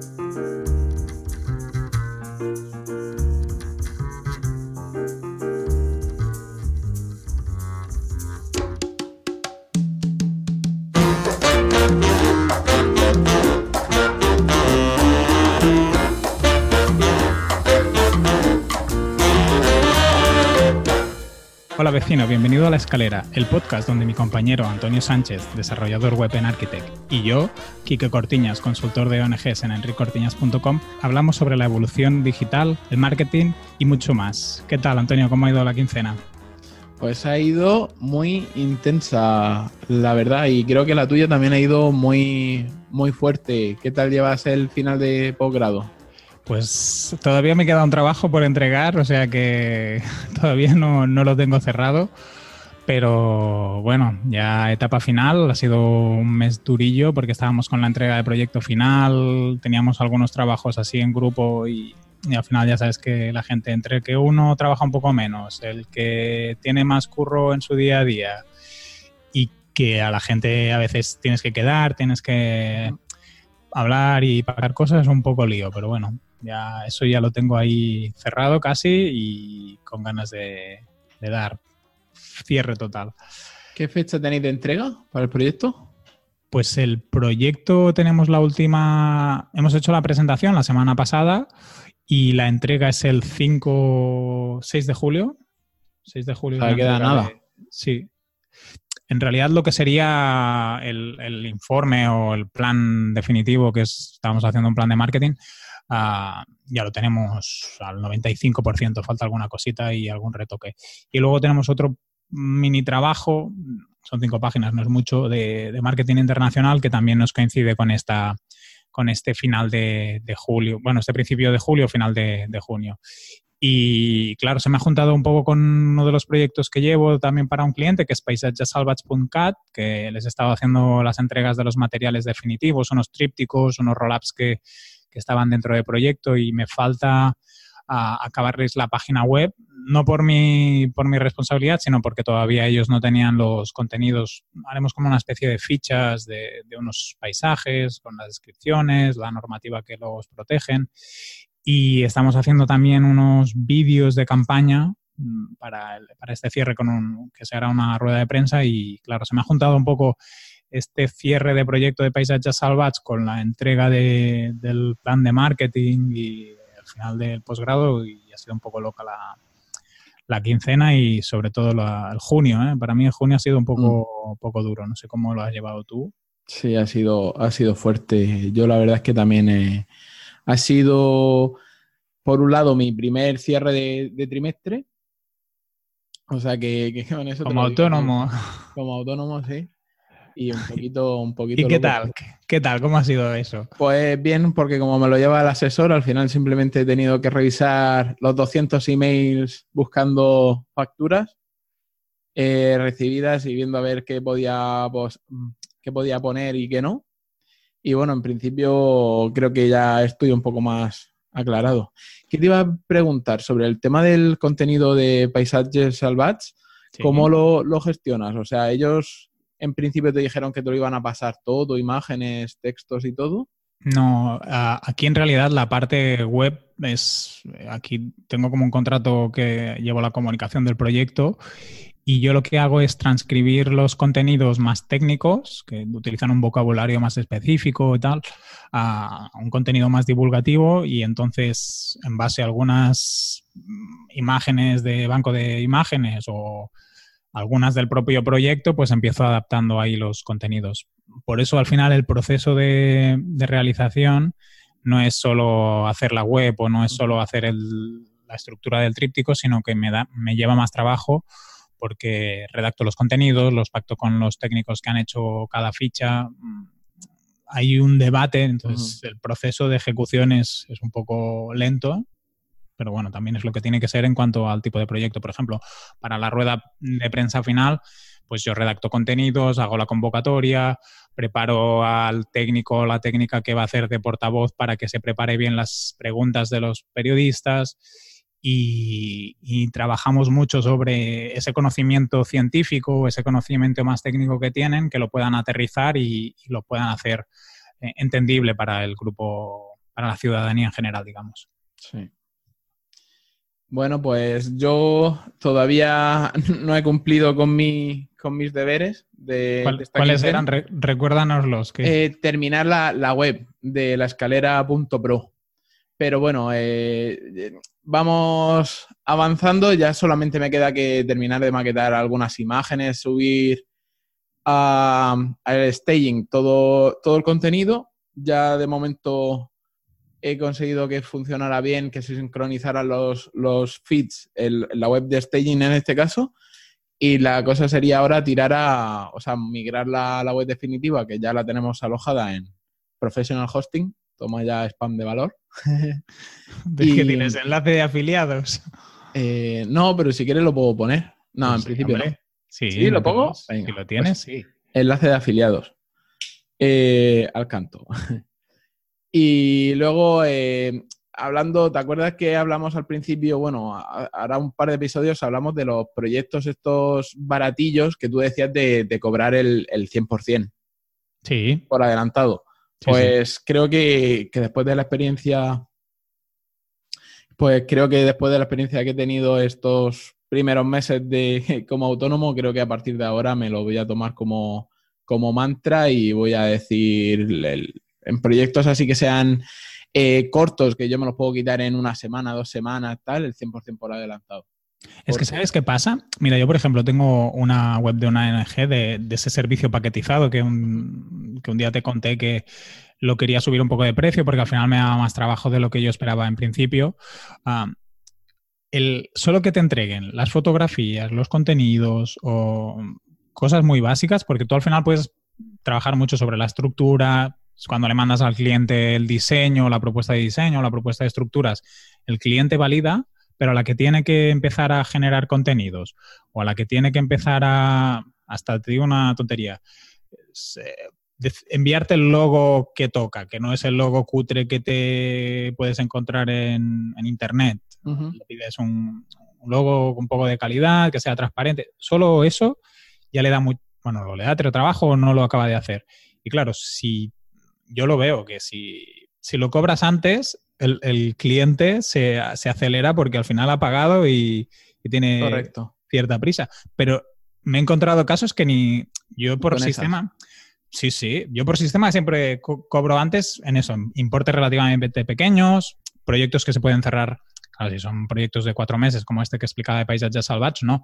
Thank you. Vecino, bienvenido a La Escalera, el podcast donde mi compañero Antonio Sánchez, desarrollador web en Architect, y yo, Quique Cortiñas, consultor de ONGs en enricortiñas.com, hablamos sobre la evolución digital, el marketing y mucho más. ¿Qué tal, Antonio? ¿Cómo ha ido la quincena? Pues ha ido muy intensa, la verdad, y creo que la tuya también ha ido muy, muy fuerte. ¿Qué tal llevas el final de posgrado? Pues todavía me queda un trabajo por entregar, o sea que todavía no, lo tengo cerrado. Pero bueno, ya etapa final, ha sido un mes durillo porque estábamos con la entrega de proyecto final, teníamos algunos trabajos así en grupo y, al final ya sabes que la gente, entre que uno trabaja un poco menos, el que tiene más curro en su día a día y que a la gente a veces tienes que quedar, tienes que hablar y pagar cosas, es un poco lío, pero bueno, ya, eso ya lo tengo ahí cerrado casi y con ganas de, dar cierre total. ¿Qué fecha tenéis de entrega para el proyecto? Pues el proyecto tenemos la última, hemos hecho la presentación la semana pasada y la entrega es el 5, 6 de julio. 6 de julio. No queda nada. sí. En realidad lo que sería el, informe o el plan definitivo, que es, estamos haciendo un plan de marketing, Ah, ya lo tenemos al 95%, falta alguna cosita y algún retoque. Y luego tenemos otro mini trabajo, son cinco páginas, no es mucho, de, marketing internacional que también nos coincide con esta con este final de, julio, bueno, este principio de julio, final de, junio. Y claro, se me ha juntado un poco con uno de los proyectos que llevo también para un cliente, que es paisajesalvage.cat, que les estaba haciendo las entregas de los materiales definitivos, unos trípticos, unos roll-ups que, que estaban dentro del proyecto y me falta acabarles la página web, no por mi, por mi responsabilidad, sino porque todavía ellos no tenían los contenidos. Haremos como una especie de fichas de, unos paisajes con las descripciones, la normativa que los protegen. Y estamos haciendo también unos vídeos de campaña mm, para, para este cierre con un, que será una rueda de prensa y claro, se me ha juntado un poco este cierre de proyecto de Paisajes Salvage con la entrega del plan de marketing y el final del posgrado y ha sido un poco loca la, quincena y sobre todo el junio. ¿eh? Para mí el junio ha sido un poco, mm. poco duro. No sé cómo lo has llevado tú. Sí, ha sido, ha sido fuerte. Yo la verdad es que también ha sido, por un lado, mi primer cierre de, trimestre. O sea que, con eso... Como autónomo. Como autónomo, sí y un poquito, un poquito. ¿Y qué tal? ¿Qué tal? ¿Cómo ha sido eso? Pues bien, porque como me lo lleva el asesor, al final simplemente he tenido que revisar los 200 emails buscando facturas eh, recibidas y viendo a ver qué podía, pues, qué podía poner y qué no. Y bueno, en principio creo que ya estoy un poco más aclarado. ¿Qué te iba a preguntar sobre el tema del contenido de Paisajes Salvats? ¿Cómo lo, lo gestionas? O sea, ellos en principio te dijeron que te lo iban a pasar todo, imágenes, textos y todo? No, aquí en realidad la parte web es, aquí tengo como un contrato que llevo la comunicación del proyecto y yo lo que hago es transcribir los contenidos más técnicos, que utilizan un vocabulario más específico y tal, a un contenido más divulgativo y entonces en base a algunas imágenes de banco de imágenes o algunas del propio proyecto, pues empiezo adaptando ahí los contenidos. Por eso al final el proceso de, realización no es solo hacer la web o no es solo hacer la estructura del tríptico, sino que me, da, me lleva más trabajo porque redacto los contenidos, los pacto con los técnicos que han hecho cada ficha. Hay un debate, entonces el proceso de ejecución es, es un poco lento pero bueno, también es lo que tiene que ser en cuanto al tipo de proyecto. Por ejemplo, para la rueda de prensa final, pues yo redacto contenidos, hago la convocatoria, preparo al técnico o la técnica que va a hacer de portavoz para que se prepare bien las preguntas de los periodistas y, trabajamos mucho sobre ese conocimiento científico, ese conocimiento más técnico que tienen, que lo puedan aterrizar y, lo puedan hacer eh, entendible para el grupo para la ciudadanía en general, digamos. Sí. Bueno, pues yo todavía no he cumplido con, mi, con mis deberes. De, ¿Cuáles eran? recuérdanoslos. Que... Eh, terminar la, web de la escalera.pro. Pero bueno, eh, vamos avanzando. Ya solamente me queda que terminar de maquetar algunas imágenes, subir al staging todo, todo el contenido. Ya de momento he conseguido que funcionara bien, que se sincronizaran los, los feeds, en la web de staging en este caso. Y la cosa sería ahora tirar a, o sea, migrar la, la web definitiva, que ya la tenemos alojada en Professional Hosting. Toma ya spam de valor. ¿De y, que tienes enlace de afiliados? Eh, no, pero si quieres lo puedo poner. No, en pues principio no. Sí, ¿lo pongo? si lo tienes, pues sí. Enlace de afiliados. Eh, al canto. Y luego, eh, hablando, ¿te acuerdas que hablamos al principio? Bueno, ahora un par de episodios hablamos de los proyectos estos baratillos que tú decías de, cobrar el, el 100%. Sí. Por adelantado. pues creo que, después de la experiencia, pues creo que después de la experiencia que he tenido estos primeros meses de, como autónomo, creo que a partir de ahora me lo voy a tomar como, como mantra y voy a decir el, en proyectos así que sean eh, cortos, que yo me los puedo quitar en una semana, dos semanas, tal, el 100% por adelantado. Es que, ¿sabes qué pasa? Mira, yo, por ejemplo, tengo una web de una ONG de, ese servicio paquetizado que un, que un día te conté que lo quería subir un poco de precio porque al final me daba más trabajo de lo que yo esperaba en principio. el, solo que te entreguen las fotografías, los contenidos o cosas muy básicas, porque tú al final puedes trabajar mucho sobre la estructura, cuando le mandas al cliente el diseño, la propuesta de diseño, la propuesta de estructuras, el cliente valida, pero a la que tiene que empezar a generar contenidos o a la que tiene que empezar a, hasta te digo una tontería, enviarte el logo que toca, que no es el logo cutre que te puedes encontrar en, internet. Le pides un, un, logo con un poco de calidad, que sea transparente. Solo eso ya le da muy, bueno, le da trabajo o no lo acaba de hacer. Y claro, si yo lo veo, que si, lo cobras antes, el, cliente se, acelera porque al final ha pagado y, tiene cierta prisa. Pero me he encontrado casos que ni yo por sistema... Sí, sí, yo por sistema siempre cobro antes en eso, importes relativamente pequeños, proyectos que se pueden cerrar, claro, si son proyectos de cuatro meses como este que explicaba de Paisajes Salvage, no,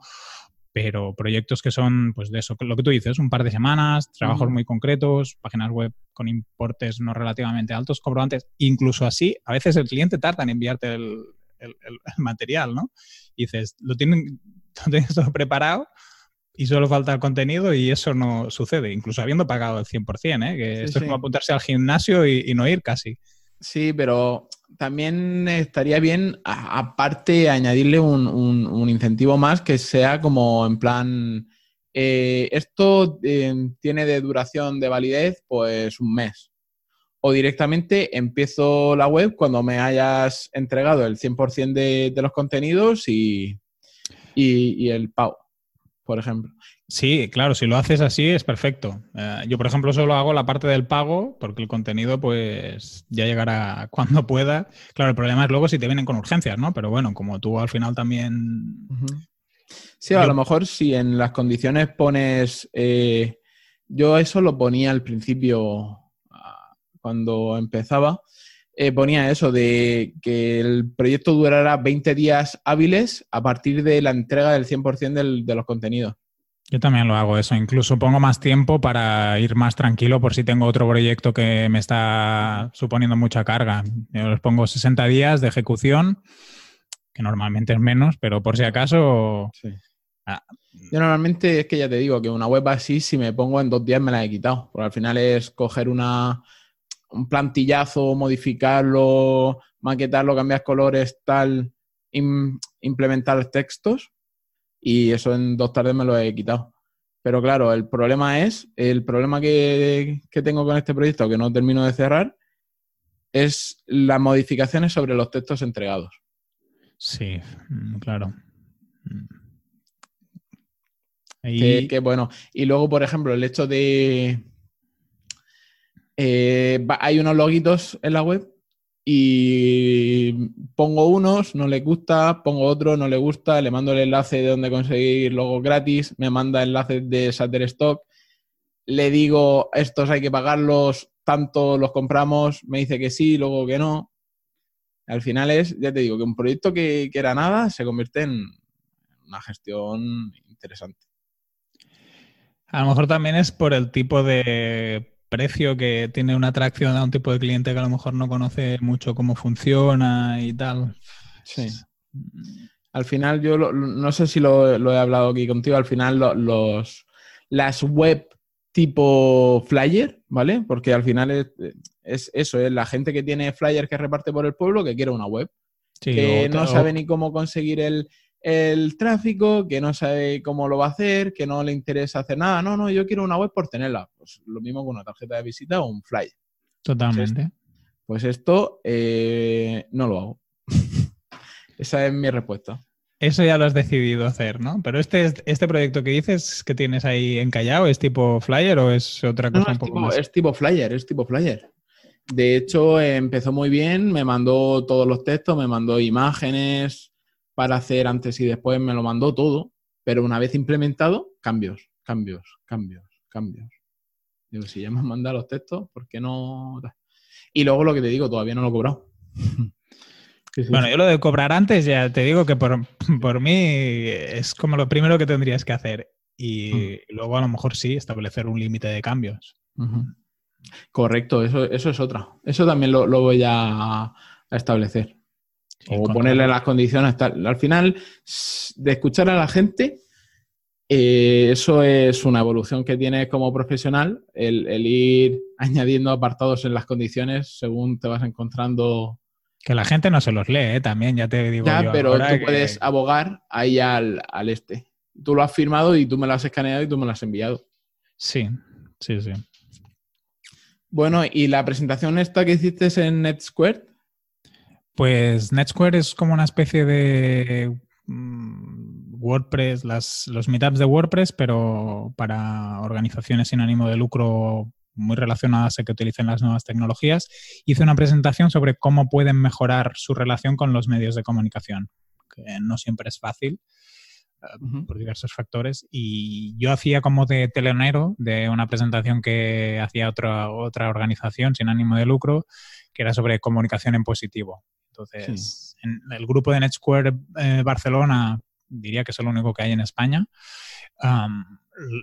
pero proyectos que son, pues de eso, lo que tú dices, un par de semanas, trabajos muy concretos, páginas web con importes no relativamente altos, cobro antes, incluso así, a veces el cliente tarda en enviarte el, material, ¿no? Y dices, lo tienen, lo tienes todo preparado y solo falta el contenido y eso no sucede, incluso habiendo pagado el 100%, ¿eh? que esto es como apuntarse al gimnasio y no ir casi. Sí, pero también estaría bien, aparte, añadirle un, incentivo más que sea como en plan, eh, esto eh, tiene de duración de validez pues un mes. O directamente empiezo la web cuando me hayas entregado el 100% de, de los contenidos y, y el pago, por ejemplo. Sí, claro, si lo haces así es perfecto. Eh, yo, por ejemplo, solo hago la parte del pago porque el contenido pues ya llegará cuando pueda. Claro, el problema es luego si te vienen con urgencias, ¿no? Pero bueno, como tú al final también... Sí, a lo mejor si en las condiciones pones... Eh, yo eso lo ponía al principio ah, cuando empezaba. Eh, ponía eso de que el proyecto durará 20 días hábiles a partir de la entrega del 100% de los contenidos. Yo también lo hago eso, incluso pongo más tiempo para ir más tranquilo por si tengo otro proyecto que me está suponiendo mucha carga. Yo les pongo 60 días de ejecución, que normalmente es menos, pero por si acaso... Ah. Yo normalmente es que ya te digo que una web así, si me pongo en dos días me la he quitado, porque al final es coger una, un plantillazo, modificarlo, maquetarlo, cambiar colores, tal, implementar textos y eso en dos tardes me lo he quitado. Pero claro, el problema es, el problema que, tengo con este proyecto, que no termino de cerrar, es las modificaciones sobre los textos entregados. Sí, mm, claro. Y... Que, bueno. Y luego, por ejemplo, el hecho de. Eh, hay unos logitos en la web y pongo unos, no le gusta, pongo otro, no le gusta, le mando el enlace de donde conseguir logos gratis, me manda enlaces de Shutterstock, le digo, estos hay que pagarlos, tanto los compramos, me dice que sí, luego que no. Al final es, ya te digo, que un proyecto que, que era nada se convierte en una gestión interesante. A lo mejor también es por el tipo de precio que tiene una atracción a un tipo de cliente que a lo mejor no conoce mucho cómo funciona y tal. Sí. Al final, yo no sé si lo, he hablado aquí contigo, al final los, las web tipo flyer, ¿vale? Porque al final es, eso, es la gente que tiene flyer que reparte por el pueblo que quiere una web. que no sabe ni cómo conseguir el, el tráfico, que no sabe cómo lo va a hacer, que no le interesa hacer nada. No, no, yo quiero una web por tenerla. Pues lo mismo con una tarjeta de visita o un flyer. Totalmente. Pues, esto eh, no lo hago. Esa es mi respuesta. Eso ya lo has decidido hacer, ¿no? Pero este, este proyecto que dices que tienes ahí encallado, ¿es tipo flyer o es otra cosa un poco tipo, más? Es tipo flyer, es tipo flyer. De hecho, empezó muy bien, me mandó todos los textos, me mandó imágenes, para hacer antes y después, me lo mandó todo, pero una vez implementado, cambios, cambios, cambios, cambios. Digo, si ya me han mandado los textos, ¿por qué no? Y luego lo que te digo, todavía no lo he cobrado. bueno, yo lo de cobrar antes, ya te digo que por, mí es como lo primero que tendrías que hacer. Y mm. luego a lo mejor sí, establecer un límite de cambios. Correcto, eso, eso es otra. Eso también lo, voy a establecer o ponerle las condiciones. Al final, de escuchar a la gente, eh, eso es una evolución que tienes como profesional, el, ir añadiendo apartados en las condiciones según te vas encontrando. Que la gente no se los lee, ¿eh? también, ya te digo. Ya, pero tú puedes abogar ahí al, al, este. Tú lo has firmado y tú me lo has escaneado y tú me lo has enviado. Sí, sí, sí. Bueno, y la presentación esta que hiciste en NetSquare, pues NetSquare es como una especie de WordPress, los meetups de WordPress, pero para organizaciones sin ánimo de lucro muy relacionadas a que utilicen las nuevas tecnologías. Hice una presentación sobre cómo pueden mejorar su relación con los medios de comunicación, que no siempre es fácil eh, por diversos factores. Y yo hacía como de telonero de una presentación que hacía otra, otra organización sin ánimo de lucro, que era sobre comunicación en positivo. Entonces, en el grupo de NetSquare eh, Barcelona diría que es el único que hay en España.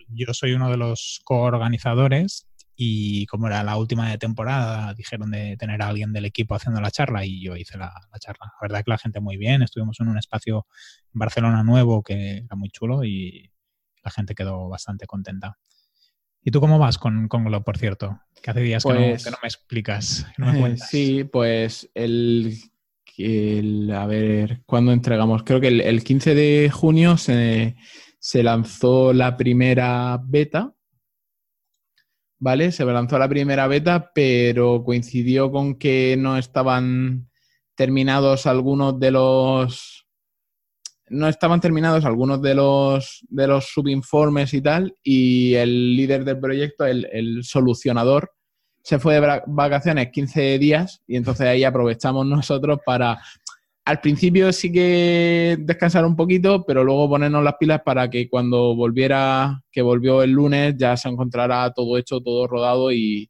yo soy uno de los coorganizadores y como era la última de temporada, dijeron de tener a alguien del equipo haciendo la charla y yo hice la, charla. La verdad que la gente muy bien, estuvimos en un espacio en Barcelona nuevo que era muy chulo y la gente quedó bastante contenta. ¿Y tú cómo vas con, con por cierto? Que hace días que, no, pues me explicas. sí, pues el a ver, ¿cuándo entregamos? Creo que el, 15 de junio se, lanzó la primera beta, ¿vale? Se lanzó la primera beta, pero coincidió con que no estaban terminados algunos de los... No estaban terminados algunos de los, de los subinformes y tal, y el líder del proyecto, el, el solucionador, se fue de vacaciones 15 días y entonces ahí aprovechamos nosotros para al principio sí que descansar un poquito, pero luego ponernos las pilas para que cuando volviera, que volvió el lunes, ya se encontrara todo hecho, todo rodado y,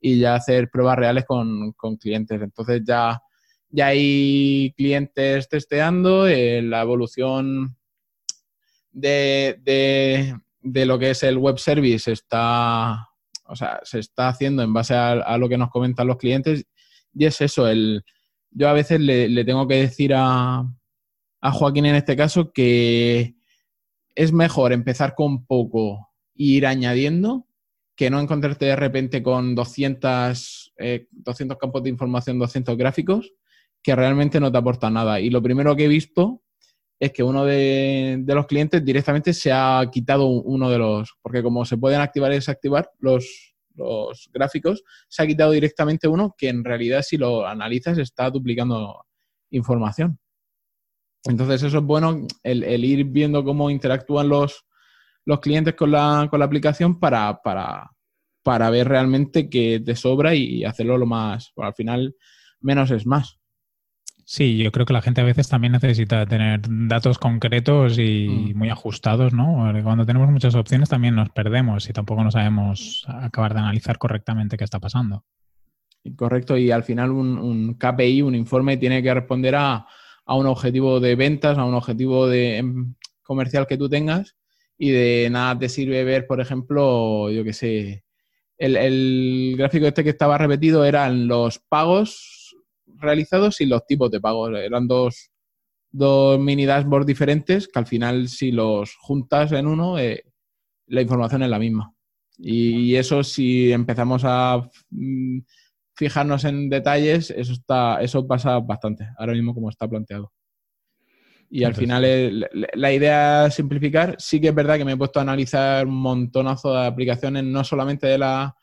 ya hacer pruebas reales con, clientes. Entonces ya, ya hay clientes testeando eh, la evolución de, de, lo que es el web service está o sea, se está haciendo en base a, lo que nos comentan los clientes y es eso, el, yo a veces le, tengo que decir a, a, Joaquín en este caso que es mejor empezar con poco e ir añadiendo que no encontrarte de repente con 200, 200 eh, campos de información, 200 gráficos que realmente no te aportan nada. Y lo primero que he visto es que uno de, los clientes directamente se ha quitado uno de los, porque como se pueden activar y desactivar los, los gráficos, se ha quitado directamente uno que en realidad si lo analizas está duplicando información. Entonces eso es bueno, el, ir viendo cómo interactúan los, los clientes con la, con la aplicación para, para, para ver realmente que te sobra y hacerlo lo más, al final menos es más. Sí, yo creo que la gente a veces también necesita tener datos concretos y Mm. muy ajustados, ¿no? Porque Cuando tenemos muchas opciones también nos perdemos y tampoco no sabemos acabar de analizar correctamente qué está pasando. Correcto, y al final un, un KPI, un informe, tiene que responder a, a un objetivo de ventas, a un objetivo de, em, comercial que tú tengas y de nada te sirve ver, por ejemplo, yo qué sé, el, el gráfico este que estaba repetido eran los pagos realizados y los tipos de pagos. Eran dos, dos mini dashboards diferentes que al final si los juntas en uno, eh, la información es la misma. Y eso si empezamos a mm, fijarnos en detalles, eso está, eso pasa bastante, ahora mismo como está planteado. Y al final es- la- la idea es simplificar. Sí que es verdad que me he puesto a analizar un montonazo de aplicaciones, no solamente de la,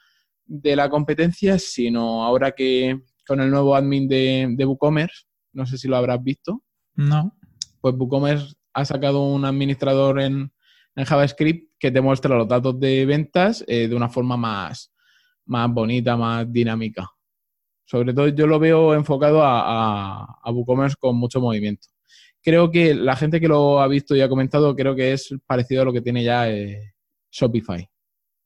de la competencia, sino ahora que con el nuevo admin de, de WooCommerce, no sé si lo habrás visto, No. pues WooCommerce ha sacado un administrador en, en JavaScript que te muestra los datos de ventas eh, de una forma más, más bonita, más dinámica. Sobre todo yo lo veo enfocado a, a, a WooCommerce con mucho movimiento. Creo que la gente que lo ha visto y ha comentado, creo que es parecido a lo que tiene ya eh, Shopify.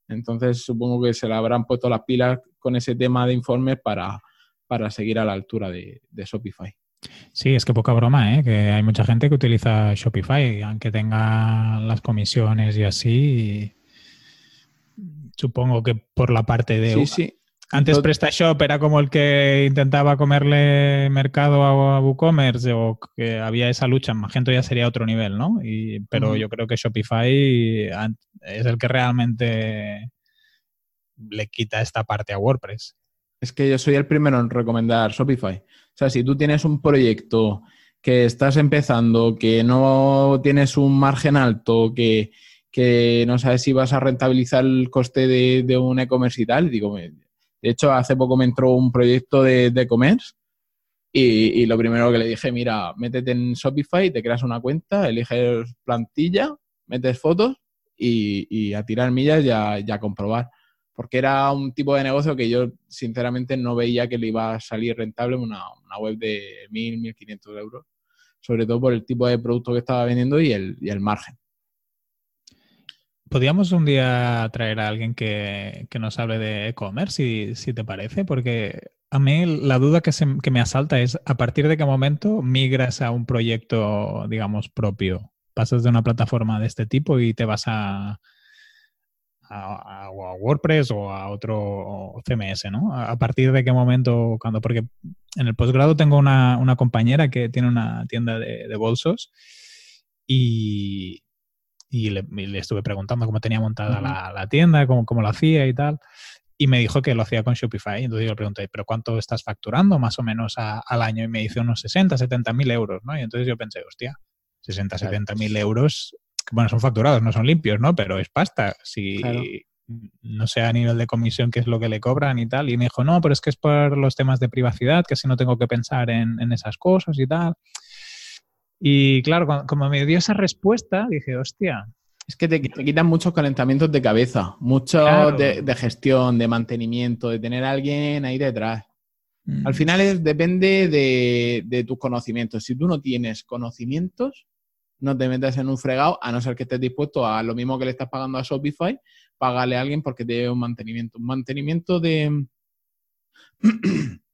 Entonces supongo que se le habrán puesto las pilas con ese tema de informes para, para seguir a la altura de, de Shopify. Sí, es que poca broma, ¿eh? Que hay mucha gente que utiliza Shopify, aunque tenga las comisiones y así. Supongo que por la parte de... Sí, sí. Antes PrestaShop era como el que intentaba comerle mercado a, WooCommerce o que había esa lucha. Magento ya sería otro nivel, ¿no? Y, pero yo creo que Shopify es el que realmente le quita esta parte a WordPress. Es que yo soy el primero en recomendar Shopify. O sea, si tú tienes un proyecto que estás empezando, que no tienes un margen alto, que, que no sabes si vas a rentabilizar el coste de, de un e-commerce y tal, digo, de hecho, hace poco me entró un proyecto de e-commerce y, lo primero que le dije, mira, métete en Shopify, te creas una cuenta, eliges plantilla, metes fotos y, a tirar millas y a, a comprobar porque era un tipo de negocio que yo sinceramente no veía que le iba a salir rentable una, web de 1.000, 1.500 euros, sobre todo por el tipo de producto que estaba vendiendo y el, y el margen. Podríamos un día traer a alguien que, que nos hable de e-commerce, si, si te parece, porque a mí la duda que, se- que me asalta es a partir de qué momento migras a un proyecto, digamos, propio. Pasas de una plataforma de este tipo y te vas a, a, WordPress o a otro CMS, ¿no? A, partir de qué momento, cuando, porque en el posgrado tengo una, una compañera que tiene una tienda de, de bolsos y, y le, y le estuve preguntando cómo tenía montada la, la tienda, cómo, cómo lo hacía y tal. Y me dijo que lo hacía con Shopify. Entonces yo le pregunté, ¿pero cuánto estás facturando más o menos a- al año? Y me dice unos 60, 70 mil euros, ¿no? Y entonces yo pensé, hostia, 60, Claro. 70 mil euros, bueno, son facturados, no son limpios, ¿no? Pero es pasta. Si Claro. no sé a nivel de comisión qué es lo que le cobran y tal. Y me dijo, no, pero es que es por los temas de privacidad, que si no tengo que pensar en, en esas cosas y tal. Y claro, cuando- como me dio esa respuesta, dije, hostia, Es que te, te quitan muchos calentamientos de cabeza, mucho Claro. de, de gestión, de mantenimiento, de tener a alguien ahí detrás. mm, Al final es, depende de, de tus conocimientos. Si tú no tienes conocimientos, no te metas en un fregado, a no ser que estés dispuesto a lo mismo que le estás pagando a Shopify, pagarle a alguien porque te dé un mantenimiento. Un mantenimiento de.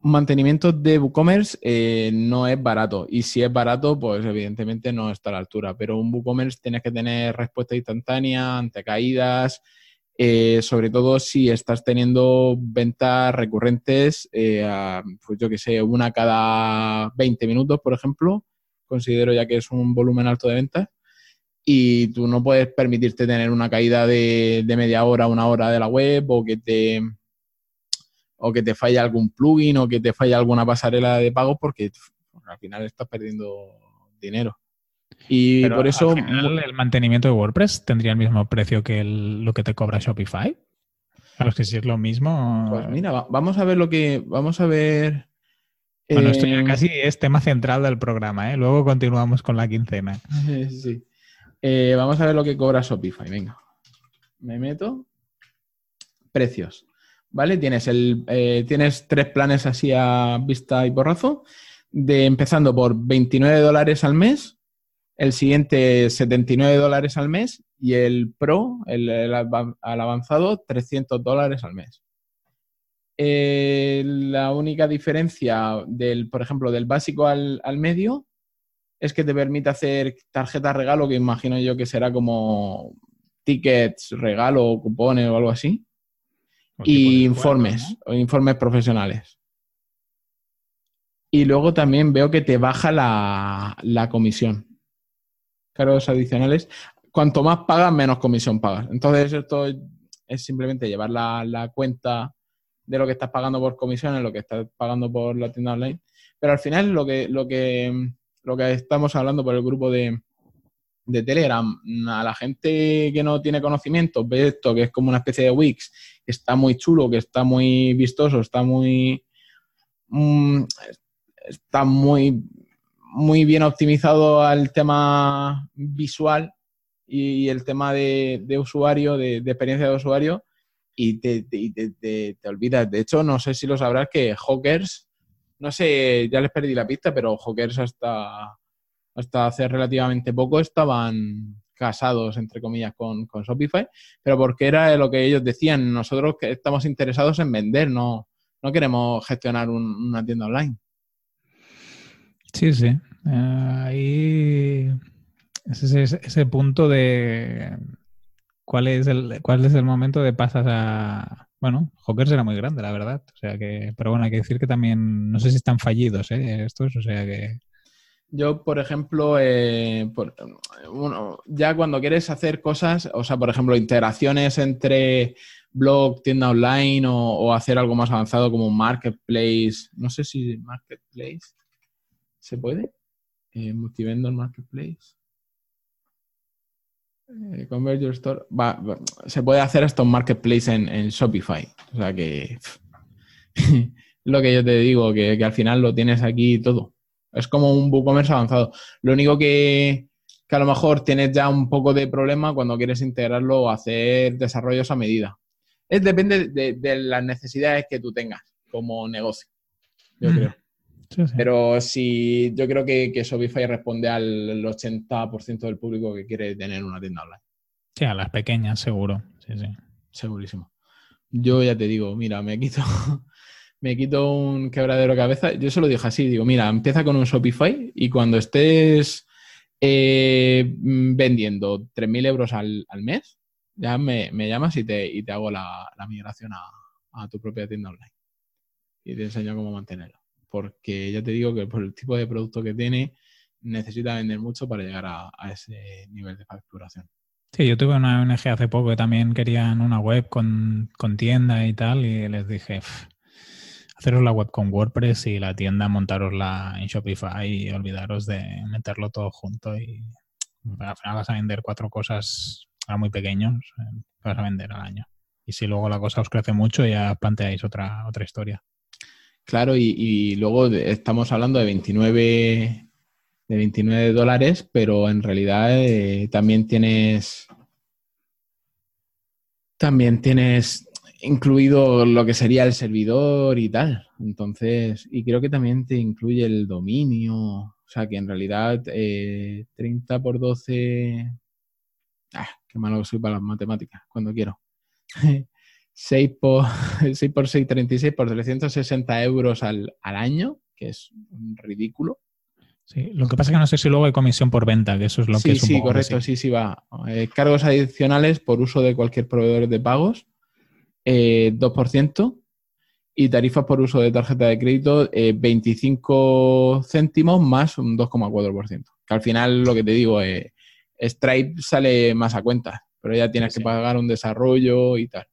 un mantenimiento de WooCommerce eh, no es barato. Y si es barato, pues evidentemente no está a la altura. Pero un WooCommerce tienes que tener respuesta instantánea ante caídas. eh, sobre todo si estás teniendo ventas recurrentes, eh, pues yo que sé, una cada 20 minutos, por ejemplo, considero ya que es un volumen alto de ventas, y tú no puedes permitirte tener una caída de, de media hora, una hora de la web, o que te o que te falle algún plugin o que te falle alguna pasarela de pagos porque al final estás perdiendo dinero. Y pero por eso al final, el mantenimiento de WordPress tendría el mismo precio que el- lo que te cobra Shopify. Claro, es que si es lo mismo. Pues mira, va- vamos a ver lo que. Vamos a ver. Bueno, esto ya eh, casi es tema central del programa, ¿eh? Luego continuamos con la quincena. sí, sí. Eh, vamos a ver lo que cobra Shopify. Venga. Me meto. Precios. ¿vale? Tienes, el, eh, tienes tres planes así a vista y porrazo, de empezando por 29 dólares al mes, el siguiente 79 dólares al mes y el Pro, el, al avanzado, 300 dólares al mes. Eh, la única diferencia del, por ejemplo, del básico al, al, medio es que te permite hacer tarjetas regalo, que imagino yo que será como tickets, regalo, cupones o algo así. y informes, o informes profesionales. Y luego también veo que te baja la, la comisión. Cargos adicionales. Cuanto más pagas, menos comisión pagas. Entonces, esto es simplemente llevar la, la cuenta de lo que estás pagando por comisiones, lo que estás pagando por la tienda online. Pero al final lo que, lo que, lo que estamos hablando por el grupo de, de Telegram, a la gente que no tiene conocimiento, ve esto que es como una especie de Wix, que está muy chulo, que está muy vistoso, está muy... Mm, está muy, muy bien optimizado al tema visual y, el tema de, usuario, de, experiencia de usuario, y te, te, olvidas. De hecho, no sé si lo sabrás que Hawkers, no sé, ya les perdí la pista, pero Hawkers hasta, hasta hace relativamente poco estaban casados, entre comillas, con, con Shopify, pero porque era lo que ellos decían, nosotros que estamos interesados en vender, no, no queremos gestionar una tienda online. Sí, sí. Eh, ahí es ese, ese punto de cuál es el, cuál es el momento de pasas a. Bueno, Hawkers era muy grande, la verdad. O sea que, pero bueno, hay que decir que también, no sé si están fallidos, ¿eh? Estos, o sea que. Yo, por ejemplo, eh, ya cuando quieres hacer cosas, o sea, por ejemplo, integraciones entre blog, tienda online o, hacer algo más avanzado como marketplace, no sé si marketplace se puede, eh, multivendor marketplace. Eh, Convert Your Store. se puede hacer esto en Marketplace en, Shopify. O sea que. lo que yo te digo, que, al final lo tienes aquí todo. Es como un WooCommerce avanzado. Lo único que, a lo mejor tienes ya un poco de problema cuando quieres integrarlo o hacer desarrollos a medida. Es, depende de, las necesidades que tú tengas como negocio, yo mm. creo. Pero si yo creo que, que, Shopify responde al 80% del público que quiere tener una tienda online. Sí, a las pequeñas, seguro. Sí, sí. Segurísimo. Yo ya te digo, mira, me quito, me quito un quebradero de cabeza. Yo se lo dije así, digo, mira, empieza con un Shopify y cuando estés eh, vendiendo 3.000 euros al, mes, ya me, llamas y te, y te hago la, migración a, a tu propia tienda online. Y te enseño cómo mantenerla porque ya te digo que por el tipo de producto que tiene, necesita vender mucho para llegar a, ese nivel de facturación. Sí, yo tuve una ONG hace poco que también querían una web con, tienda y tal, y les dije, haceros la web con WordPress y la tienda montarosla en Shopify y olvidaros de meterlo todo junto y al final vas a vender cuatro cosas a muy pequeños, eh, vas a vender al año. Y si luego la cosa os crece mucho, ya planteáis otra, otra historia. Claro, y, luego estamos hablando de 29, de 29 dólares, pero en realidad eh, también tienes también tienes incluido lo que sería el servidor y tal. Entonces, y creo que también te incluye el dominio. O sea, que en realidad 30 eh, por 12... Ah, qué malo soy para las matemáticas, cuando quiero. 6 por 6, por 6 36 por 360 euros al, año, que es ridículo. Sí, lo que pasa es que no sé si luego hay comisión por venta, que eso es lo que es Sí, correcto, sí, sí va. Eh, cargos adicionales por uso de cualquier proveedor de pagos, 2%, eh, y tarifas por uso de tarjeta de crédito, 25 eh, céntimos más un 2,4%. Que al final, lo que te digo, Stripe sale más a cuenta, pero ya tienes que pagar un desarrollo y tal.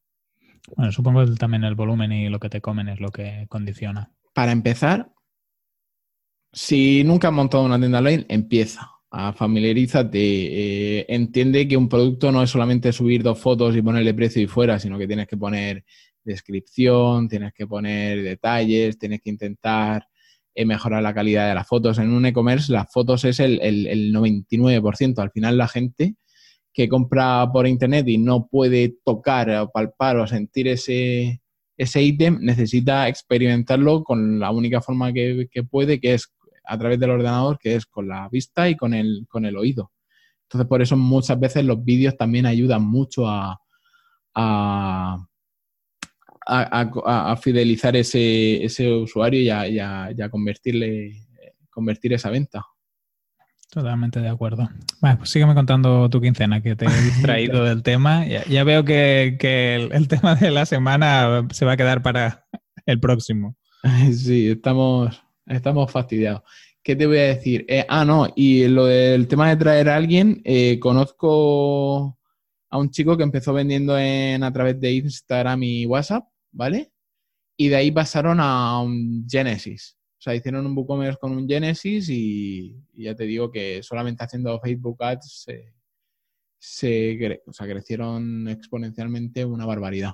Bueno, supongo que también el volumen y lo que te comen es lo que condiciona. Para empezar, si nunca has montado una tienda online, empieza. Familiarízate, eh, entiende que un producto no es solamente subir dos fotos y ponerle precio y fuera, sino que tienes que poner descripción, tienes que poner detalles, tienes que intentar eh, mejorar la calidad de las fotos. En un e-commerce las fotos es el, el, el 99%. Al final la gente que compra por internet y no puede tocar o palpar o sentir ese, ese ítem necesita experimentarlo con la única forma que, puede, que es a través del ordenador, que es con la vista y con el, con el oído. Entonces, por eso muchas veces los vídeos también ayudan mucho a, a, a, fidelizar ese, ese usuario y a, convertirle, convertir esa venta. Totalmente de acuerdo. Bueno, pues sígueme contando tu quincena, que te he distraído del tema. Ya, veo que, el, tema de la semana se va a quedar para el próximo. Sí, estamos, estamos fastidiados. ¿Qué te voy a decir? Eh, ah, no, y lo del tema de traer a alguien, eh, conozco a un chico que empezó vendiendo en, a través de Instagram y WhatsApp, ¿vale? Y de ahí pasaron a un Genesis. O sea, hicieron un WooCommerce con un Genesis y, ya te digo que solamente haciendo Facebook Ads se, o sea, crecieron exponencialmente una barbaridad.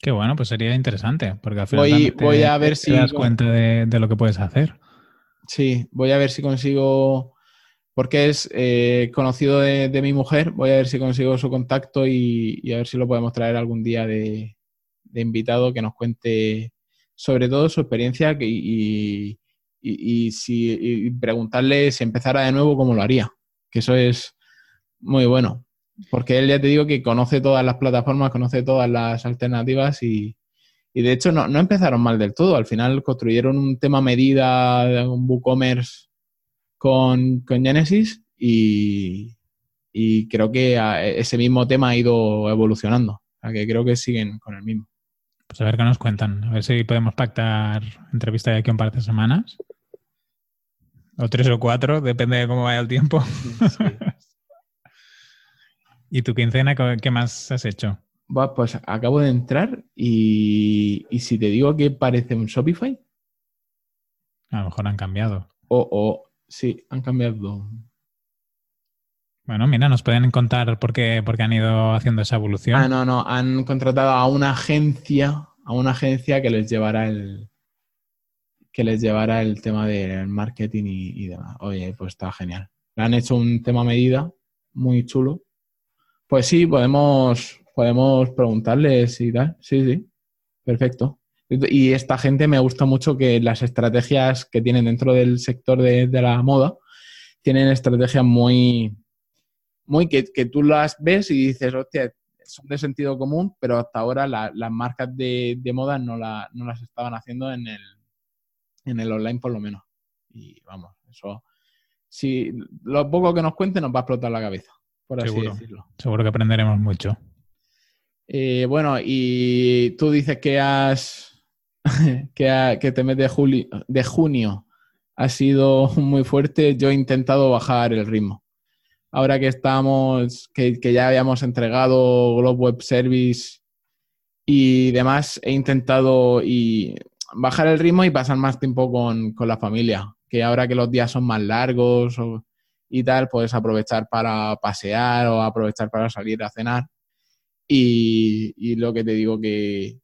Qué bueno, pues sería interesante, porque al final voy, a ver si te das cuenta de lo que puedes hacer. Sí, voy a ver si consigo, porque es eh, conocido de, mi mujer, voy a ver si consigo su contacto y, a ver si lo podemos traer algún día de, invitado que nos cuente sobre todo su experiencia y, si, preguntarle si empezara de nuevo cómo lo haría, que eso es muy bueno, porque él ya te digo que conoce todas las plataformas, conoce todas las alternativas y, y de hecho no, empezaron mal del todo. Al final construyeron un tema medida, un WooCommerce con, con Genesis y, creo que ese mismo tema ha ido evolucionando. O sea que creo que siguen con el mismo. Pues a ver qué nos cuentan. A ver si podemos pactar entrevista de aquí un par de semanas. O tres o cuatro, depende de cómo vaya el tiempo. ¿Y tu quincena qué más has hecho? pues acabo de entrar y, si te digo que parece un Shopify. A lo mejor han cambiado. O, o sí, han cambiado. Bueno, mira, nos pueden contar por qué, por qué han ido haciendo esa evolución. Ah, no, no, han contratado a una agencia, a una agencia que les llevará el que les llevará el tema del marketing y, y demás. Oye, pues está genial. Le han hecho un tema medida muy chulo. Pues sí, podemos, podemos preguntarles y tal. Sí, sí, perfecto. Y esta gente me gusta mucho que las estrategias que tienen dentro del sector de, la moda tienen estrategias muy, muy que, tú las ves y dices, hostia, son de sentido común, pero hasta ahora las marcas de, moda no, no las estaban haciendo en el, en el online por lo menos. Y vamos, eso, si lo poco que nos cuente nos va a explotar la cabeza, por así decirlo. Seguro que aprenderemos mucho. Eh, bueno, y tú dices que has que, que te mes de, julio, de junio ha sido muy fuerte. Yo he intentado bajar el ritmo. Ahora que estamos, que, ya habíamos entregado Globe Web Service y demás, he intentado bajar el ritmo y pasar más tiempo con, la familia. Que ahora que los días son más largos y tal, puedes aprovechar para pasear o aprovechar para salir a cenar y, lo que te digo que,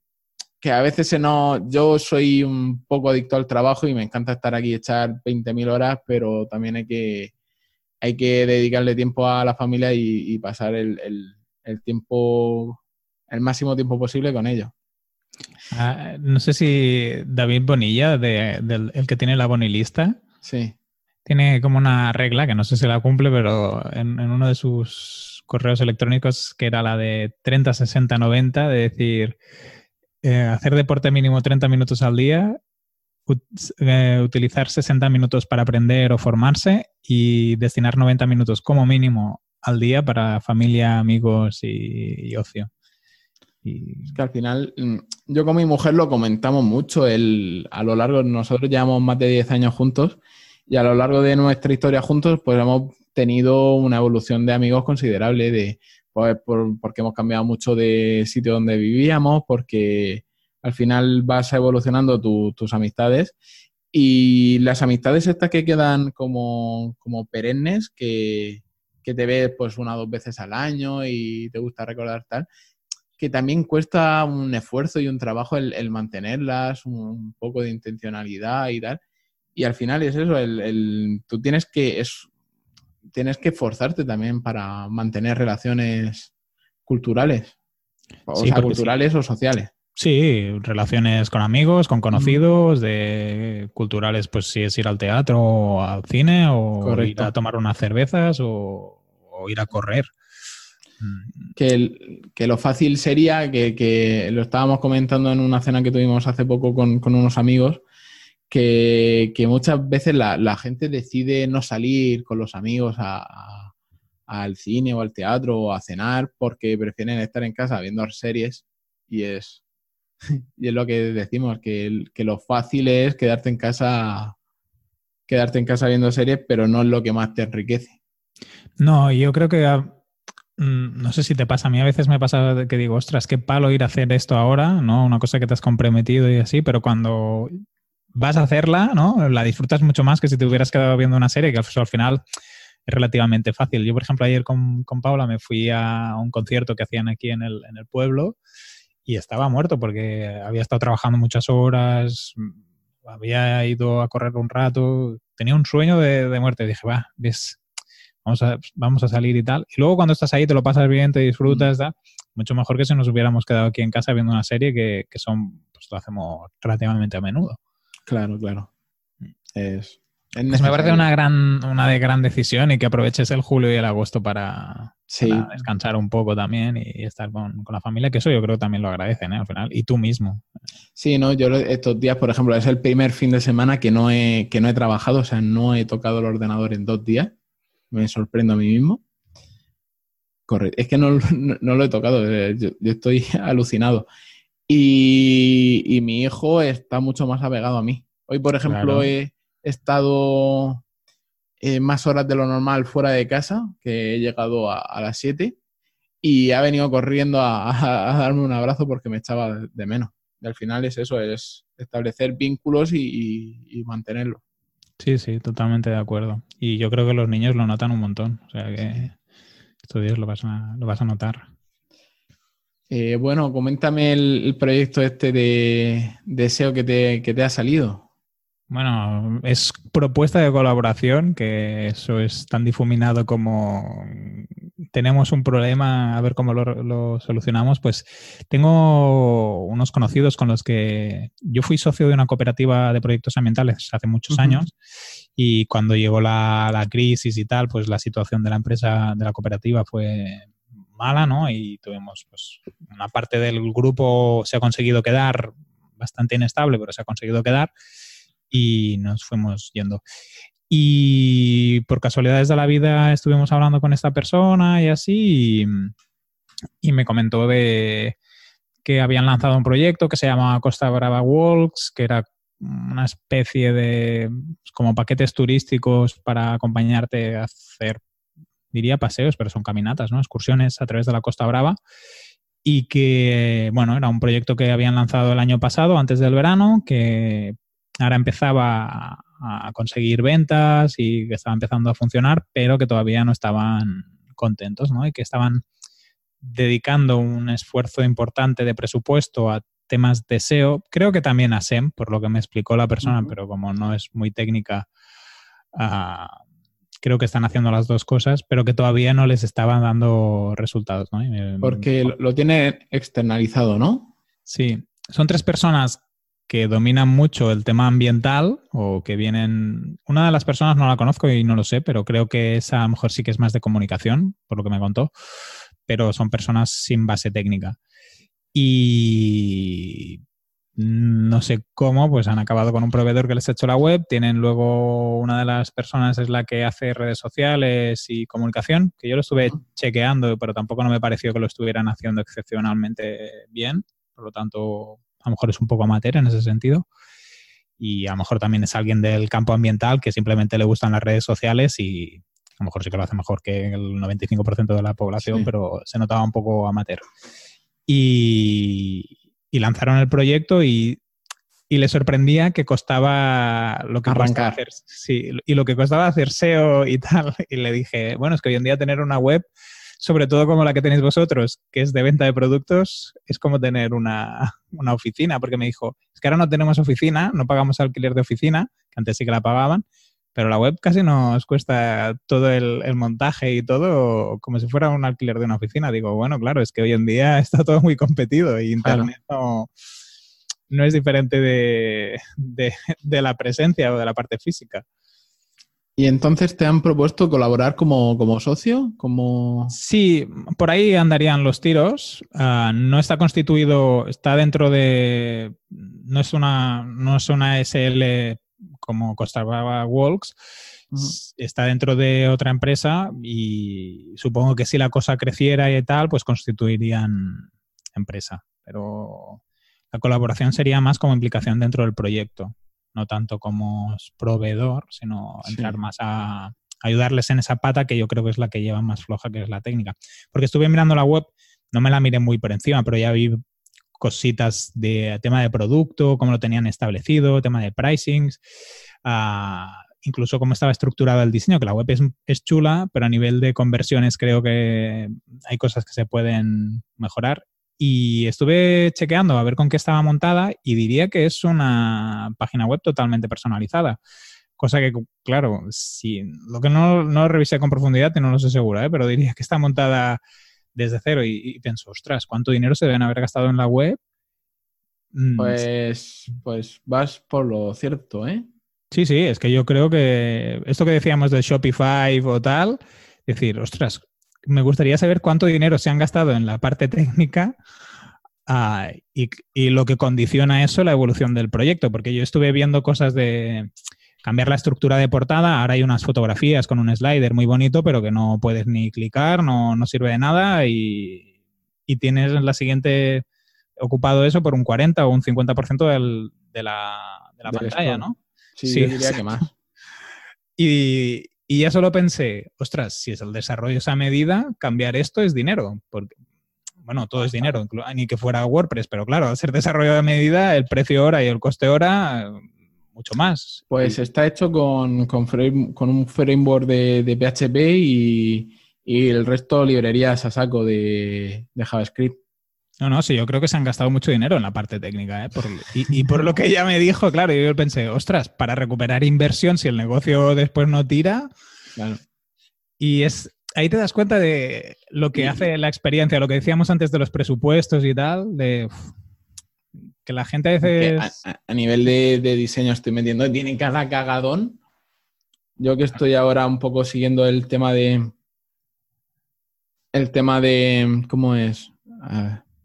que a veces no, yo soy un poco adicto al trabajo y me encanta estar aquí echar 20.000 horas, pero también hay que, hay que dedicarle tiempo a la familia y, pasar el, tiempo, el máximo tiempo posible con ellos. Ah, no sé si David Bonilla, del, el que tiene la bonilista, sí. tiene como una regla que no sé si la cumple, pero en uno de sus correos electrónicos que era la de 30, 60, 90, de decir, eh, hacer deporte mínimo 30 minutos al día, utilizar 60 minutos para aprender o formarse y destinar 90 minutos como mínimo al día para familia, amigos y, ocio. Y... Es que al final, mm, yo con mi mujer lo comentamos mucho. El, a lo largo, nosotros llevamos más de 10 años juntos y a lo largo de nuestra historia juntos, pues hemos tenido una evolución de amigos considerable, de, pues, porque hemos cambiado mucho de sitio donde vivíamos, porque al final vas evolucionando tus amistades y las amistades estas que quedan como, como perennes, que, que, te ves pues una o dos veces al año y te gusta recordar tal, que también cuesta un esfuerzo y un trabajo el, mantenerlas, un, poco de intencionalidad y tal. Y al final es eso, el, el, tú tienes que, es tienes que forzarte también para mantener relaciones culturales. O sea, culturales o sociales. Sí, relaciones con amigos, con conocidos, de culturales, pues si es ir al teatro o al cine o ir a tomar unas cervezas o, ir a correr. Mm. Que, lo fácil sería que, lo estábamos comentando en una cena que tuvimos hace poco con, unos amigos, que, muchas veces la, gente decide no salir con los amigos al cine o al teatro o a cenar porque prefieren estar en casa viendo series y es y es lo que decimos, que, lo fácil es quedarte en casa quedarte en casa viendo series, pero no es lo que más te enriquece. No, yo creo que mm, no sé si te pasa, a mí a veces me pasa que digo, ostras, qué palo ir a hacer esto ahora, ¿no? Una cosa que te has comprometido y así, pero cuando vas a hacerla, ¿no? La disfrutas mucho más que si te hubieras quedado viendo una serie, que al final es relativamente fácil. Yo, por ejemplo, ayer con, con Paula me fui a un concierto que hacían aquí en el, en el pueblo y estaba muerto porque había estado trabajando muchas horas, había ido a correr un rato, tenía un sueño de, muerte. Dije, va, ves, vamos a, vamos a salir y tal. Y luego cuando estás ahí te lo pasas bien, te disfrutas, da mucho mejor que si nos hubiéramos quedado aquí en casa viendo una serie que, que son, pues lo hacemos relativamente a menudo. Claro, claro. Mm. Es, pues me parece una gran, una de gran decisión y que aproveches el julio y el agosto para, descansar un poco también y estar con, la familia, que eso yo creo que también lo agradecen ¿eh? al final, y tú mismo. Sí, no, yo estos días, por ejemplo, es el primer fin de semana que no he, que no he trabajado, o sea, no he tocado el ordenador en dos días. Me sorprendo a mí mismo. Correcto. Es que no, lo he tocado, eh, yo, estoy alucinado. Y, mi hijo está mucho más apegado a mí. Hoy, por ejemplo, he estado eh, más horas de lo normal fuera de casa, que he llegado a, las 7 y ha venido corriendo a, darme un abrazo porque me echaba de, menos. Y al final es eso, es establecer vínculos y, mantenerlo. Sí, sí, totalmente de acuerdo. Y yo creo que los niños lo notan un montón. O sea que estos días lo vas a, lo vas a notar. Eh, bueno, coméntame el, proyecto este de, deseo que te, que te ha salido. Bueno, es propuesta de colaboración, que eso es tan difuminado como tenemos un problema, a ver cómo lo, solucionamos. Pues tengo unos conocidos con los que yo fui socio de una cooperativa de proyectos ambientales hace muchos años y cuando llegó la, la, crisis y tal, pues la situación de la empresa, de la cooperativa fue mala, ¿no? Y tuvimos, pues, una parte del grupo se ha conseguido quedar bastante inestable, pero se ha conseguido quedar y nos fuimos yendo. Y por casualidades de la vida estuvimos hablando con esta persona y así, y, me comentó de que habían lanzado un proyecto que se llamaba Costa Brava Walks, que era una especie de como paquetes turísticos para acompañarte a hacer, diría paseos, pero son caminatas, ¿no? Excursiones a través de la Costa Brava. Y que, bueno, era un proyecto que habían lanzado el año pasado, antes del verano, que ahora empezaba a, conseguir ventas y que estaba empezando a funcionar, pero que todavía no estaban contentos, ¿no? Y que estaban dedicando un esfuerzo importante de presupuesto a temas de SEO, creo que también a SEM, por lo que me explicó la persona, pero como no es muy técnica, ah, creo que están haciendo las dos cosas, pero que todavía no les estaban dando resultados. ¿no? Porque lo tiene externalizado, ¿no? Sí, son tres personas que dominan mucho el tema ambiental o que vienen... Una de las personas no la conozco y no lo sé, pero creo que esa a lo mejor sí que es más de comunicación, por lo que me contó, pero son personas sin base técnica. Y no sé cómo, pues han acabado con un proveedor que les ha hecho la web, tienen luego una de las personas es la que hace redes sociales y comunicación, que yo lo estuve chequeando, pero tampoco no me pareció que lo estuvieran haciendo excepcionalmente bien, por lo tanto a lo mejor es un poco amateur en ese sentido. Y a lo mejor también es alguien del campo ambiental que simplemente le gustan las redes sociales y a lo mejor sí que lo hace mejor que el 95% de la población, pero se notaba un poco amateur. Y, lanzaron el proyecto y, le sorprendía que costaba lo que arrancar. Hacer, sí, y lo que costaba hacer SEO y tal. Y le dije, bueno, es que hoy en día tener una web sobre todo como la que tenéis vosotros, que es de venta de productos, es como tener una, oficina, porque me dijo, es que ahora no tenemos oficina, no pagamos alquiler de oficina, que antes sí que la pagaban, pero la web casi nos cuesta todo el, montaje y todo como si fuera un alquiler de una oficina. Digo, bueno, claro, es que hoy en día está todo muy competido y Internet no, es diferente de, la presencia o de la parte física. ¿Y entonces te han propuesto colaborar como, socio? Como... Sí, por ahí andarían los tiros. Ah, no está constituido, está dentro de. No es una, no es una SL como costaba Walks, está dentro de otra empresa y supongo que si la cosa creciera y tal, pues constituirían empresa. Pero la colaboración sería más como implicación dentro del proyecto, no tanto como proveedor, sino entrar más a ayudarles en esa pata que yo creo que es la que lleva más floja, que es la técnica. Porque estuve mirando la web, no me la miré muy por encima, pero ya vi cositas de tema de producto, cómo lo tenían establecido, tema de pricings, ah, incluso cómo estaba estructurado el diseño, que la web es, chula, pero a nivel de conversiones creo que hay cosas que se pueden mejorar. Y estuve chequeando a ver con qué estaba montada y diría que es una página web totalmente personalizada. Cosa que, claro, si lo que no, no revisé con profundidad y no lo sé seguro, ¿eh? pero diría que está montada desde cero y, pienso, ostras, ¿cuánto dinero se deben haber gastado en la web? Mm, pues, pues vas por lo cierto, ¿eh? Sí, sí, es que yo creo que esto que decíamos de Shopify o tal, decir, ostras, me gustaría saber cuánto dinero se han gastado en la parte técnica ah, y, y, lo que condiciona eso la evolución del proyecto, porque yo estuve viendo cosas de cambiar la estructura de portada. Ahora hay unas fotografías con un slider muy bonito, pero que no puedes ni clicar, no, sirve de nada y, y, tienes la siguiente ocupado eso por un 40 o un 50% del, de la, de la pantalla, ¿no? Sí, diría que más. Y, y ya solo pensé, ostras, si es el desarrollo esa medida, cambiar esto es dinero. Porque, bueno, todo es dinero, ni que fuera WordPress, pero claro, al ser desarrollo de medida, el precio hora y el coste hora mucho más. Pues está hecho con, con, un framework de, PHP y, el resto librerías a saco de, JavaScript. No, no, sí, yo creo que se han gastado mucho dinero en la parte técnica. ¿eh? y, por lo que ella me dijo, claro, yo pensé, ostras, para recuperar inversión, si el negocio después no tira. Claro. Y es ahí te das cuenta de lo que hace la experiencia, lo que decíamos antes de los presupuestos y tal, de que la gente a veces... A, nivel de, diseño estoy metiendo, tiene cada cagadón. Yo que estoy ahora un poco siguiendo el tema de... El tema de... ¿Cómo es?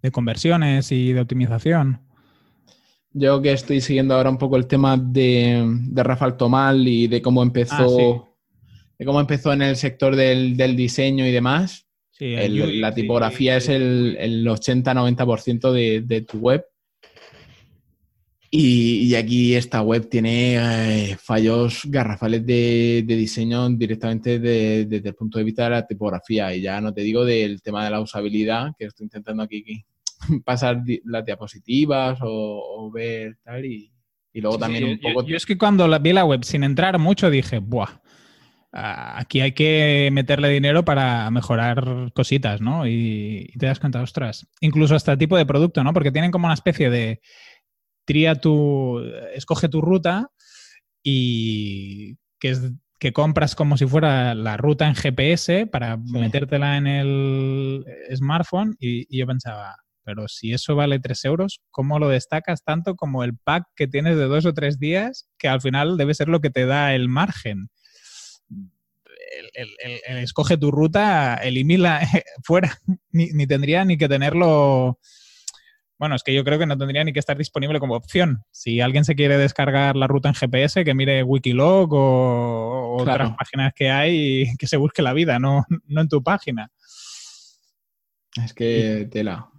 De conversiones y de optimización. Yo que estoy siguiendo ahora un poco el tema de, de Rafael Tomal y de cómo empezó... Ah, de cómo empezó en el sector del, diseño y demás. Sí, la tipografía es el, el 80-90% de, de tu web. Y, aquí esta web tiene eh, fallos garrafales de, diseño directamente desde el punto de vista de la tipografía. Y ya no te digo del tema de la usabilidad, que estoy intentando aquí pasar las diapositivas o, ver tal. Y, luego también un poco. Yo, es que cuando vi la web sin entrar mucho dije, ¡buah! Aquí hay que meterle dinero para mejorar cositas, ¿no? Y, y te das cuenta, ostras, incluso hasta tipo de producto, ¿no? Porque tienen como una especie de, tría tu, escoge tu ruta y que, es, que compras como si fuera la ruta en GPS para metértela en el smartphone y, yo pensaba, pero si eso vale 3 euros, ¿cómo lo destacas tanto como el pack que tienes de dos o tres días, que al final debe ser lo que te da el margen? El, escoge tu ruta, elimina fuera, ni, ni, tendría ni que tenerlo bueno, es que yo creo que no tendría ni que estar disponible como opción. Si alguien se quiere descargar la ruta en GPS, que mire Wikilog o, otras páginas que hay y que se busque la vida, no, no en tu página. Es que tela.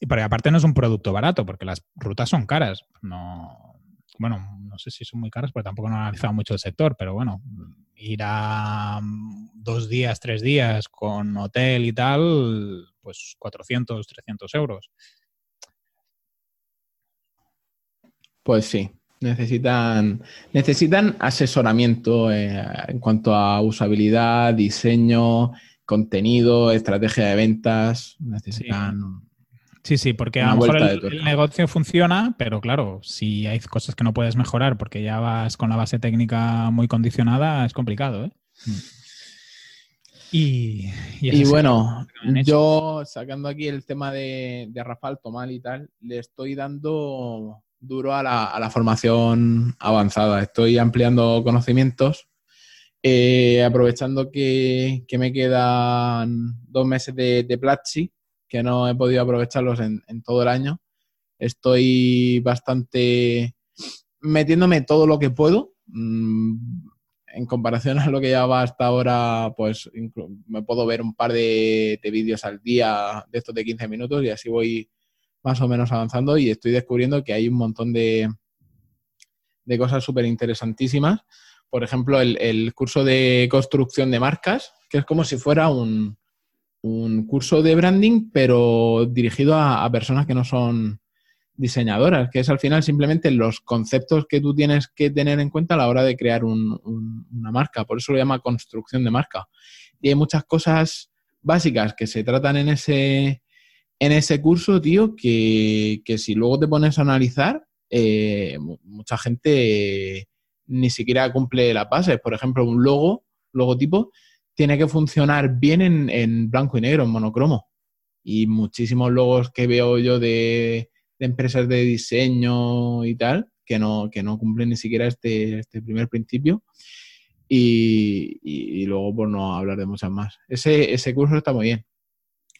Y porque aparte no es un producto barato, porque las rutas son caras. No, bueno, no sé si son muy caras, porque tampoco no he analizado mucho el sector, pero bueno, ir a dos días, tres días con hotel y tal, pues 400, 300 euros. Pues sí, necesitan, necesitan asesoramiento eh, en cuanto a usabilidad, diseño, contenido, estrategia de ventas. Necesitan. Sí, sí, porque a lo mejor el, negocio funciona, pero claro, si hay cosas que no puedes mejorar porque ya vas con la base técnica muy condicionada, es complicado. ¿eh? Mm. Y, bueno, yo sacando aquí el tema de, de Rafael Tomal y tal, le estoy dando duro a la, formación avanzada. Estoy ampliando conocimientos, eh, aprovechando que, me quedan dos meses de, de Platzi, que no he podido aprovecharlos en, todo el año. Estoy bastante metiéndome todo lo que puedo. Mm, en comparación a lo que llevaba hasta ahora, pues me puedo ver un par de, vídeos al día de estos de 15 minutos y así voy más o menos avanzando y estoy descubriendo que hay un montón de, de cosas súper interesantísimas. Por ejemplo, el, curso de construcción de marcas, que es como si fuera un, curso de branding, pero dirigido a personas que no son diseñadoras, que es al final simplemente los conceptos que tú tienes que tener en cuenta a la hora de crear una marca. Por eso lo llama construcción de marca. Y hay muchas cosas básicas que se tratan en ese, en ese curso, tío, que, si luego te pones a analizar, eh, mucha gente ni siquiera cumple la base. Por ejemplo, un logo, logotipo, tiene que funcionar bien en, en blanco y negro, en monocromo. Y muchísimos logos que veo yo de, de empresas de diseño y tal, que no, que no cumplen ni siquiera este, este primer principio. Y, luego por no hablar de muchas más. Ese, ese curso está muy bien.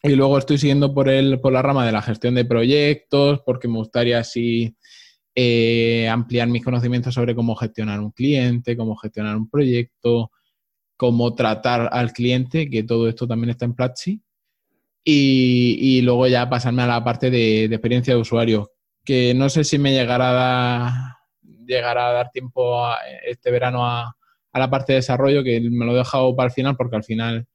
Y luego estoy siguiendo por, el, por la rama de la gestión de proyectos, porque me gustaría así eh, ampliar mis conocimientos sobre cómo gestionar un cliente, cómo gestionar un proyecto, cómo tratar al cliente, que todo esto también está en Platzi. Y, luego ya pasarme a la parte de, experiencia de usuario, que no sé si me llegará a dar, a dar tiempo este verano a, la parte de desarrollo, que me lo he dejado para el final, porque al final,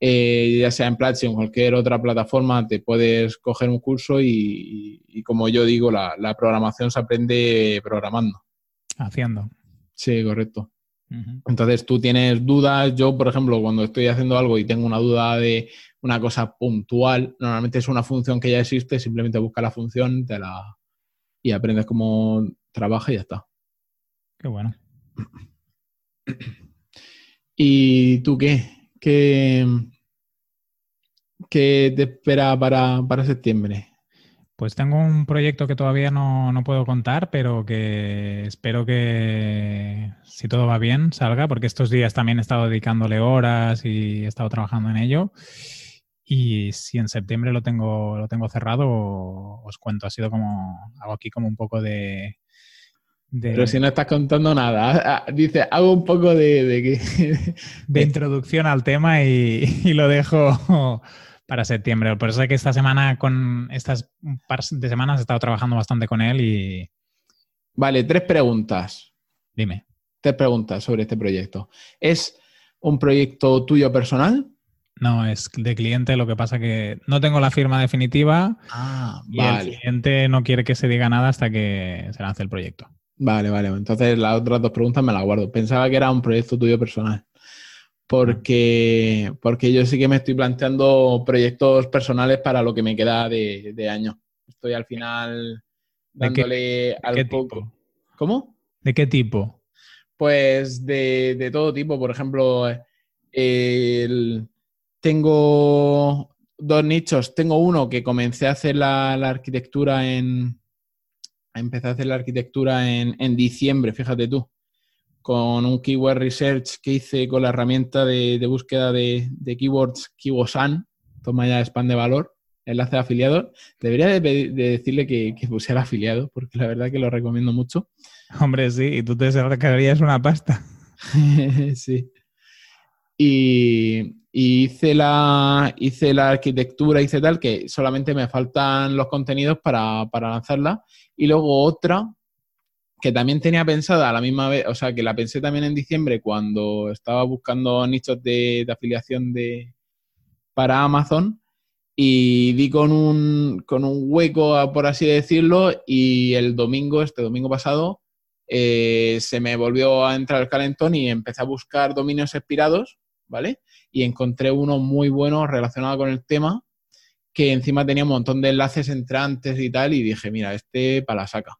eh, ya sea en Platzi o en cualquier otra plataforma, te puedes coger un curso y, como yo digo, la, programación se aprende programando. Haciendo. Sí, correcto. Entonces tú tienes dudas. Yo, por ejemplo, cuando estoy haciendo algo y tengo una duda de una cosa puntual. Normalmente es una función que ya existe, simplemente busca la función te la, y aprendes cómo trabaja y ya está. Qué bueno. ¿Y tú qué? ¿Qué, qué te espera para, para septiembre? Pues tengo un proyecto que todavía no, no, puedo contar, pero que espero que, si todo va bien, salga, porque estos días también he estado dedicándole horas y he estado trabajando en ello. Y si en septiembre lo tengo, lo tengo cerrado, os cuento. Ha sido como, hago aquí como un poco de... Pero si no estás contando nada, ah, dice, hago un poco de... De, de introducción al tema y, lo dejo para septiembre. Por eso es que esta semana, con estas par de semanas, he estado trabajando bastante con él y... Vale, tres preguntas. Dime. Tres preguntas sobre este proyecto. ¿Es un proyecto tuyo personal? No, es de cliente, lo que pasa que no tengo la firma definitiva ah, y el cliente no quiere que se diga nada hasta que se lance el proyecto. Vale, vale. Entonces las otras dos preguntas me las guardo. Pensaba que era un proyecto tuyo personal. Porque, porque yo sí que me estoy planteando proyectos personales para lo que me queda de, año. Estoy al final dándole al poco. ¿Cómo? ¿De qué tipo? Pues de, de todo tipo. Por ejemplo, el tengo dos nichos. Tengo uno que comencé a hacer la, arquitectura en. Empecé a hacer la arquitectura en, diciembre, fíjate tú, con un keyword research que hice con la herramienta de, búsqueda de, keywords Kiwosan. Toma ya spam de valor, enlace de afiliado. Debería de, decirle que, que, pusiera afiliado, porque la verdad que lo recomiendo mucho. Hombre, sí, y tú te sacarías una pasta. sí. Y, hice la, hice la arquitectura, hice tal, que solamente me faltan los contenidos para, lanzarla. Y luego otra que también tenía pensada a la misma vez, o sea, que la pensé también en diciembre cuando estaba buscando nichos de, afiliación de, para Amazon y di con un, con un hueco, por así decirlo, y el domingo, este domingo pasado, eh, se me volvió a entrar el calentón y empecé a buscar dominios expirados ¿vale? Y encontré uno muy bueno relacionado con el tema que encima tenía un montón de enlaces entrantes y tal, y dije, mira, este para la saca.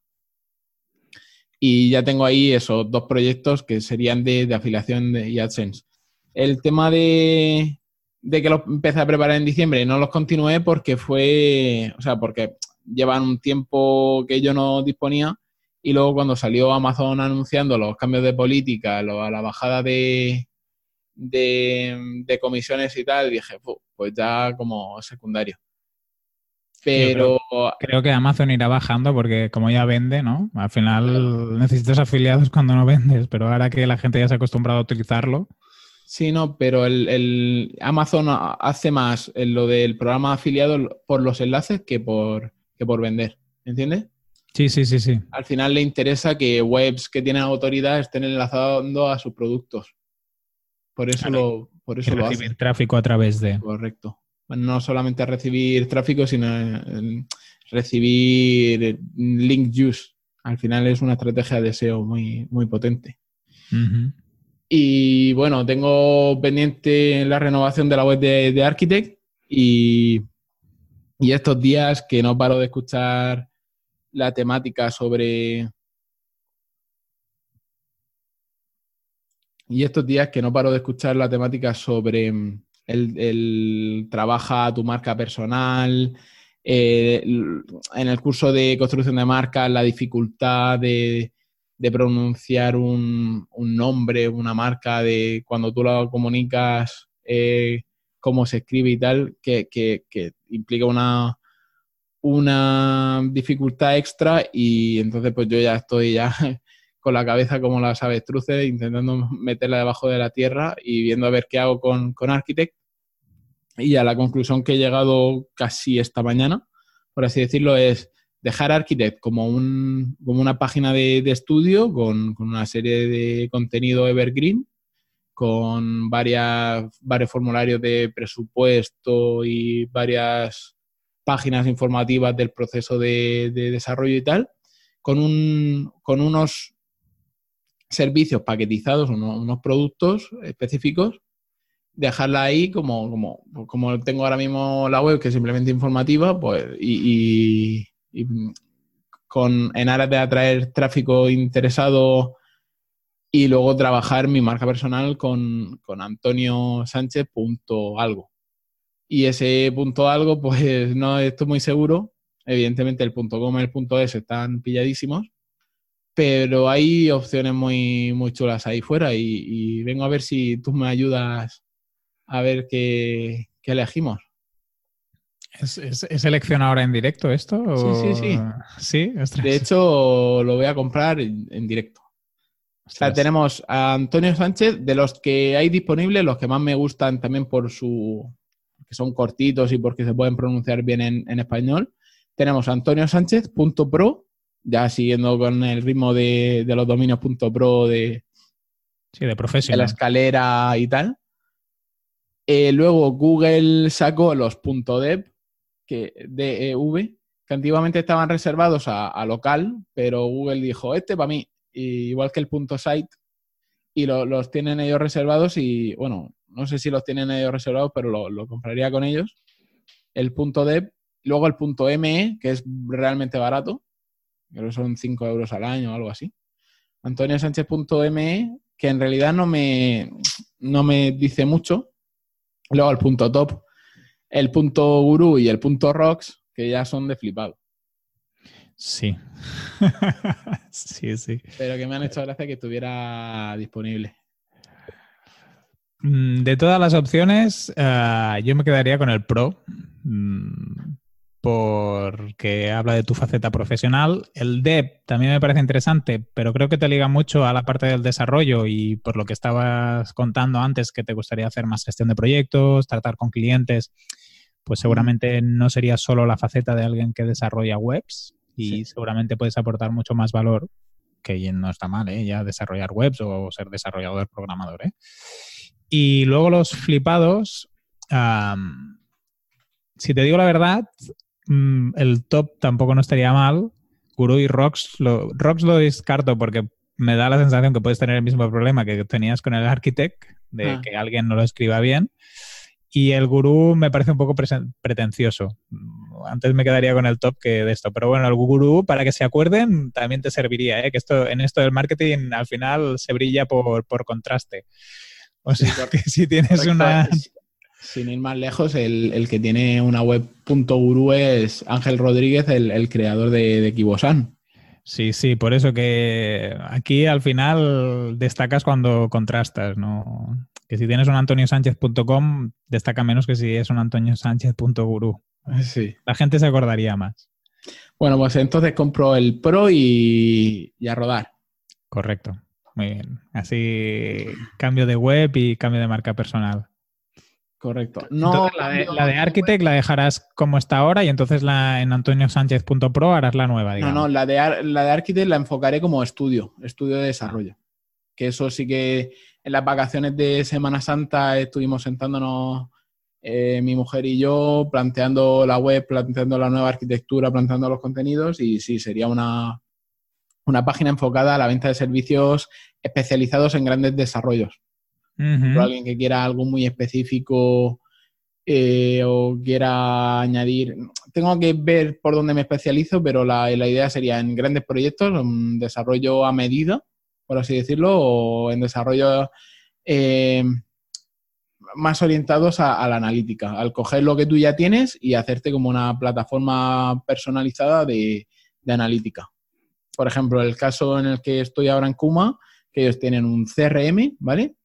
Y ya tengo ahí esos dos proyectos que serían de, afiliación de, AdSense. El tema de, de que los empecé a preparar en diciembre no los continué porque fue, o sea, porque llevan un tiempo que yo no disponía y luego cuando salió Amazon anunciando los cambios de política, la bajada de, de, comisiones y tal, dije, pues ya como secundario. Pero... Creo, que Amazon irá bajando porque como ya vende, ¿no? Al final necesitas afiliados cuando no vendes, pero ahora que la gente ya se ha acostumbrado a utilizarlo. Sí, no, pero el, Amazon hace más en lo del programa afiliado por los enlaces que por, que por vender, ¿entiendes? Sí, sí, sí, sí. Al final le interesa que webs que tienen autoridad estén enlazando a sus productos. Por eso lo, por eso lo recibir tráfico a través de. Correcto. No solamente recibir tráfico, sino recibir link use. Al final es una estrategia de SEO muy, muy potente. Y bueno, tengo pendiente la renovación de la web de, de Architect y, y estos días que no paro de escuchar la temática sobre Y estos días que no paro de escuchar la temática sobre mm, el, trabaja tu marca personal, eh, en el curso de construcción de marcas, la dificultad de, pronunciar un, nombre, una marca, de cuando tú lo comunicas, eh, cómo se escribe y tal, que, que implica una, una dificultad extra y entonces pues yo ya estoy ya con la cabeza como las avestruces, intentando meterla debajo de la tierra y viendo a ver qué hago con, con Architect. Y a la conclusión que he llegado casi esta mañana, por así decirlo, es dejar Architect como, un, como una página de, estudio con, una serie de contenido evergreen, con varias, varios formularios de presupuesto y varias páginas informativas del proceso de, de desarrollo y tal, con, un, con unos servicios paquetizados, unos, productos específicos, dejarla ahí como, como, como tengo ahora mismo la web, que es simplemente informativa, pues, y, con, en aras de atraer tráfico interesado y luego trabajar mi marca personal con, con Antonio Sánchez punto algo. Y ese punto algo, pues no estoy muy seguro. Evidentemente el punto com y el punto es están pilladísimos pero hay opciones muy, muy chulas ahí fuera y, vengo a ver si tú me ayudas a ver qué, elegimos. ¿Es, es, ahora en directo esto? Sí, sí, sí. ¿Sí? De hecho, lo voy a comprar en, directo. O sea, tenemos a Antonio Sánchez, de los que hay disponibles, los que más me gustan también por su. que son cortitos y porque se pueden pronunciar bien en, en español. Tenemos Antonio Sánchez.pro ya siguiendo con el ritmo de, los dominios.pro de, sí, de, profesional. la escalera y tal. Eh, luego Google sacó los .dev, que, DEV, que antiguamente estaban reservados a, local, pero Google dijo, este para mí, igual que el .site, y los tienen ellos reservados y, bueno, no sé si los tienen ellos reservados, pero lo, lo compraría con ellos. El .dev, luego el .me, que es realmente barato, creo que son 5 euros al año o algo así. AntonioSánchez.me, que en realidad no me, no me dice mucho. Luego el punto top, el punto gurú y el punto rocks, que ya son de flipado. Sí. sí, sí. Pero que me han hecho gracia que estuviera disponible. Mm, de todas las opciones, eh, yo me quedaría con el Pro. Mm, porque habla de tu faceta profesional. El DEP también me parece interesante, pero creo que te liga mucho a la parte del desarrollo y por lo que estabas contando antes, que te gustaría hacer más gestión de proyectos, tratar con clientes, pues seguramente no sería solo la faceta de alguien que desarrolla webs y seguramente puedes aportar mucho más valor, que no está mal, ¿eh? ya desarrollar webs o ser desarrollador programador. ¿eh? Y luego los flipados. si te digo la verdad, Mm, el top tampoco no estaría mal. Guru y Rox lo, Rox lo descarto porque me da la sensación que puedes tener el mismo problema que tenías con el Architect, de ah. que alguien no lo escriba bien. Y el gurú me parece un poco pretencioso. Antes me quedaría con el top que de esto. Pero bueno, el gurú, para que se acuerden, también te serviría, ¿eh? que esto, en esto del marketing al final se brilla por, contraste. O sea, que si tienes una... Sin ir más lejos, el, que tiene una web .guru es Ángel Rodríguez, el, creador de, de Kibosan. Sí, sí, por eso que aquí al final destacas cuando contrastas, ¿no? Que si tienes un antoniosánchez.com, destaca menos que si es un antoniosánchez.guru. Sí. La gente se acordaría más. Bueno, pues entonces compro el Pro y, y a rodar. Correcto. Muy bien. Así cambio de web y cambio de marca personal. Correcto. No, la, de, la Architect la dejarás como está ahora y entonces la en antoniosánchez.pro harás la nueva. No, no, la de, la de Architect la enfocaré como estudio, estudio de desarrollo. Que eso sí que en las vacaciones de Semana Santa estuvimos sentándonos eh, mi mujer y yo, planteando la web, planteando la nueva arquitectura, planteando los contenidos y sí, sería una, una página enfocada a la venta de servicios especializados en grandes desarrollos alguien que quiera algo muy específico eh, o quiera añadir. Tengo que ver por dónde me especializo, pero la, idea sería en grandes proyectos, en desarrollo a medida, por así decirlo, o en desarrollo eh, más orientados a, la analítica, al coger lo que tú ya tienes y hacerte como una plataforma personalizada de, de analítica. Por ejemplo, el caso en el que estoy ahora en Kuma, que ellos tienen un CRM, ¿vale?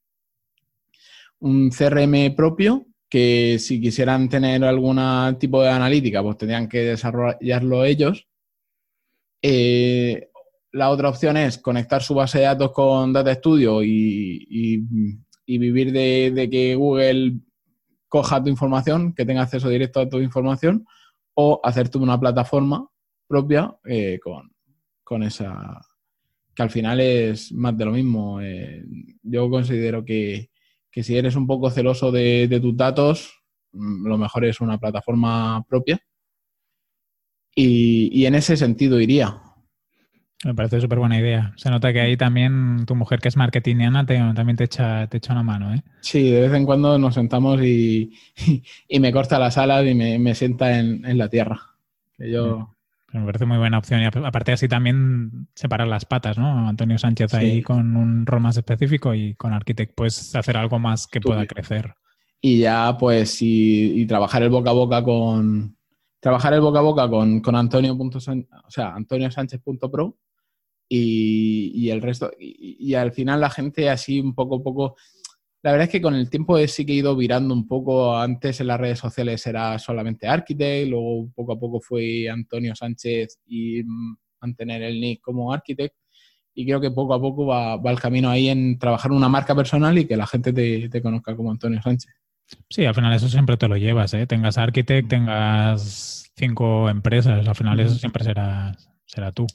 Un CRM propio que si quisieran tener algún tipo de analítica, pues tendrían que desarrollarlo ellos. Eh, la otra opción es conectar su base de datos con Data Studio y, vivir de, que Google coja tu información, que tenga acceso directo a tu información, o hacerte una plataforma propia eh, con, esa, que al final es más de lo mismo. Eh, yo considero que, que si eres un poco celoso de, tus datos, mm, lo mejor es una plataforma propia. Y, en ese sentido iría. Me parece súper buena idea. Se nota que ahí también tu mujer, que es marketingiana, también te echa, te echa una mano. ¿eh? Sí, de vez en cuando nos sentamos y, me corta las alas y me, sienta en, la tierra. Que yo, me parece muy buena opción. Y aparte así también separar las patas, ¿no? Antonio Sánchez ahí con un rol más específico y con Architect puedes hacer algo más que pueda crecer. Y ya pues y, trabajar el boca a boca con trabajar el boca a boca con, con Antonio. o sea, Antonio Sánchez.pro y, y el resto. Y, y, al final la gente así un poco poco la verdad es que con el tiempo sí que he ido virando un poco. Antes en las redes sociales era solamente Architect, luego poco a poco fue Antonio Sánchez y mantener el nick como Architect. Y creo que poco a poco va, el camino ahí en trabajar una marca personal y que la gente te, conozca como Antonio Sánchez. Sí, al final eso siempre te lo llevas, ¿eh? Tengas Architect, tengas cinco empresas, al final eso siempre será, será tú.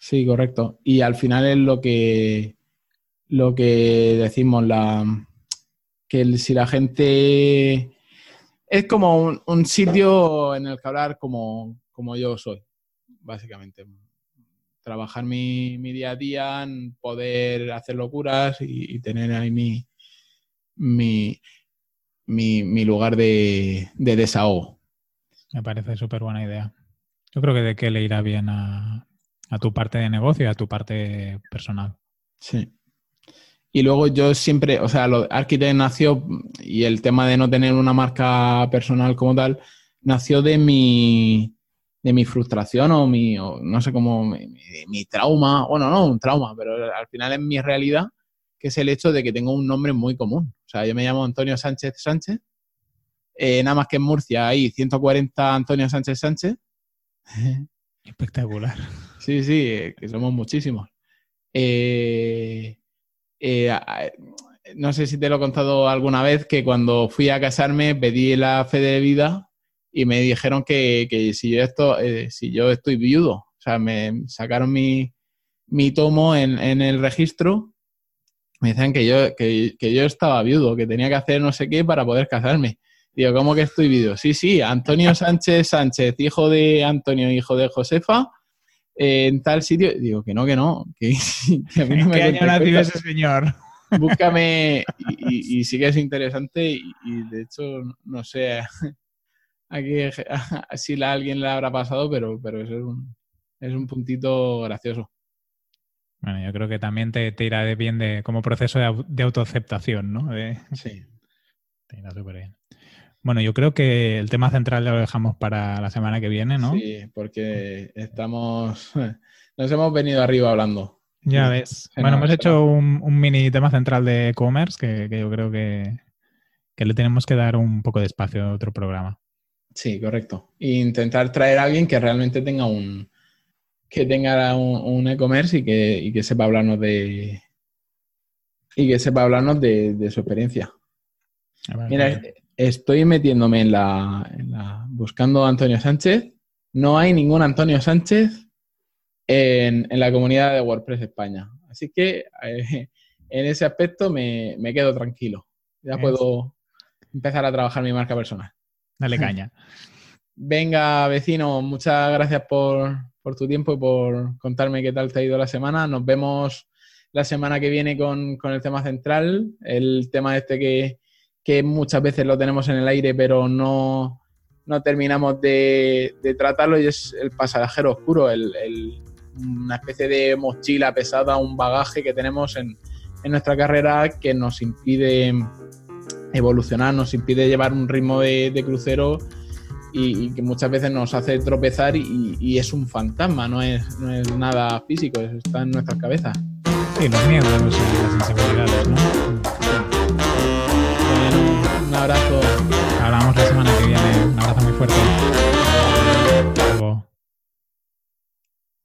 Sí, correcto. Y al final es lo que, lo que decimos, la, que si la gente es como un, sitio en el que hablar como, como, yo soy, básicamente. Trabajar mi, día a día, poder hacer locuras y, tener ahí mi, mi, mi, lugar de, de, desahogo. Me parece súper buena idea. Yo creo que de qué le irá bien a, a tu parte de negocio y a tu parte personal. Sí. Y luego yo siempre, o sea, lo, Architect nació, y el tema de no tener una marca personal como tal, nació de mi, de mi frustración o mi, no sé cómo, mi, trauma, bueno, no un trauma, pero al final es mi realidad, que es el hecho de que tengo un nombre muy común. O sea, yo me llamo Antonio Sánchez Sánchez, eh, nada más que en Murcia hay 140 Antonio Sánchez Sánchez. Espectacular. Sí, sí, que somos muchísimos. Eh, eh, no sé si te lo he contado alguna vez, que cuando fui a casarme pedí la fe de vida y me dijeron que, si, yo esto, eh, si yo estoy viudo, o sea, me sacaron mi, tomo en, el registro, me decían que yo, que, yo estaba viudo, que tenía que hacer no sé qué para poder casarme. Digo, ¿cómo que estoy viudo? Sí, sí, Antonio Sánchez Sánchez, hijo de Antonio, hijo de Josefa, en tal sitio. Digo que no, que no. Que, a mí no me ¿Qué año nació ese señor? búscame y, sí que es interesante y, de hecho, no sé aquí si a alguien le habrá pasado, pero, pero es, un, es un puntito gracioso. Bueno, yo creo que también te, te irá bien de, como proceso de, autoaceptación, ¿no? sí. Te irá súper bien. Bueno, yo creo que el tema central lo dejamos para la semana que viene, ¿no? Sí, porque estamos. Nos hemos venido arriba hablando. Ya ves. Bueno, hemos hecho un, mini tema central de e-commerce que, yo creo que, le tenemos que dar un poco de espacio a otro programa. Sí, correcto. E intentar traer a alguien que realmente tenga un que tenga un, e-commerce y que, que, sepa hablarnos de y que sepa hablarnos de, su experiencia. Mira, estoy metiéndome en la, buscando a Antonio Sánchez. No hay ningún Antonio Sánchez en, la comunidad de WordPress España. Así que eh, en ese aspecto me, quedo tranquilo. Ya puedo empezar a trabajar mi marca personal. Dale caña. Venga, vecino, muchas gracias por, tu tiempo y por contarme qué tal te ha ido la semana. Nos vemos la semana que viene con, con el tema central, el tema este que, que muchas veces lo tenemos en el aire, pero no, terminamos de, tratarlo, y es el pasajero oscuro, una especie de mochila pesada, un bagaje que tenemos en, nuestra carrera que nos impide evolucionar, nos impide llevar un ritmo de, crucero y, que muchas veces nos hace tropezar y, es un fantasma, no es, no es nada físico, está en nuestras cabezas. Sí, los miedos las inseguridades, ¿no? Un abrazo. Hablamos la semana que viene. Un abrazo muy fuerte.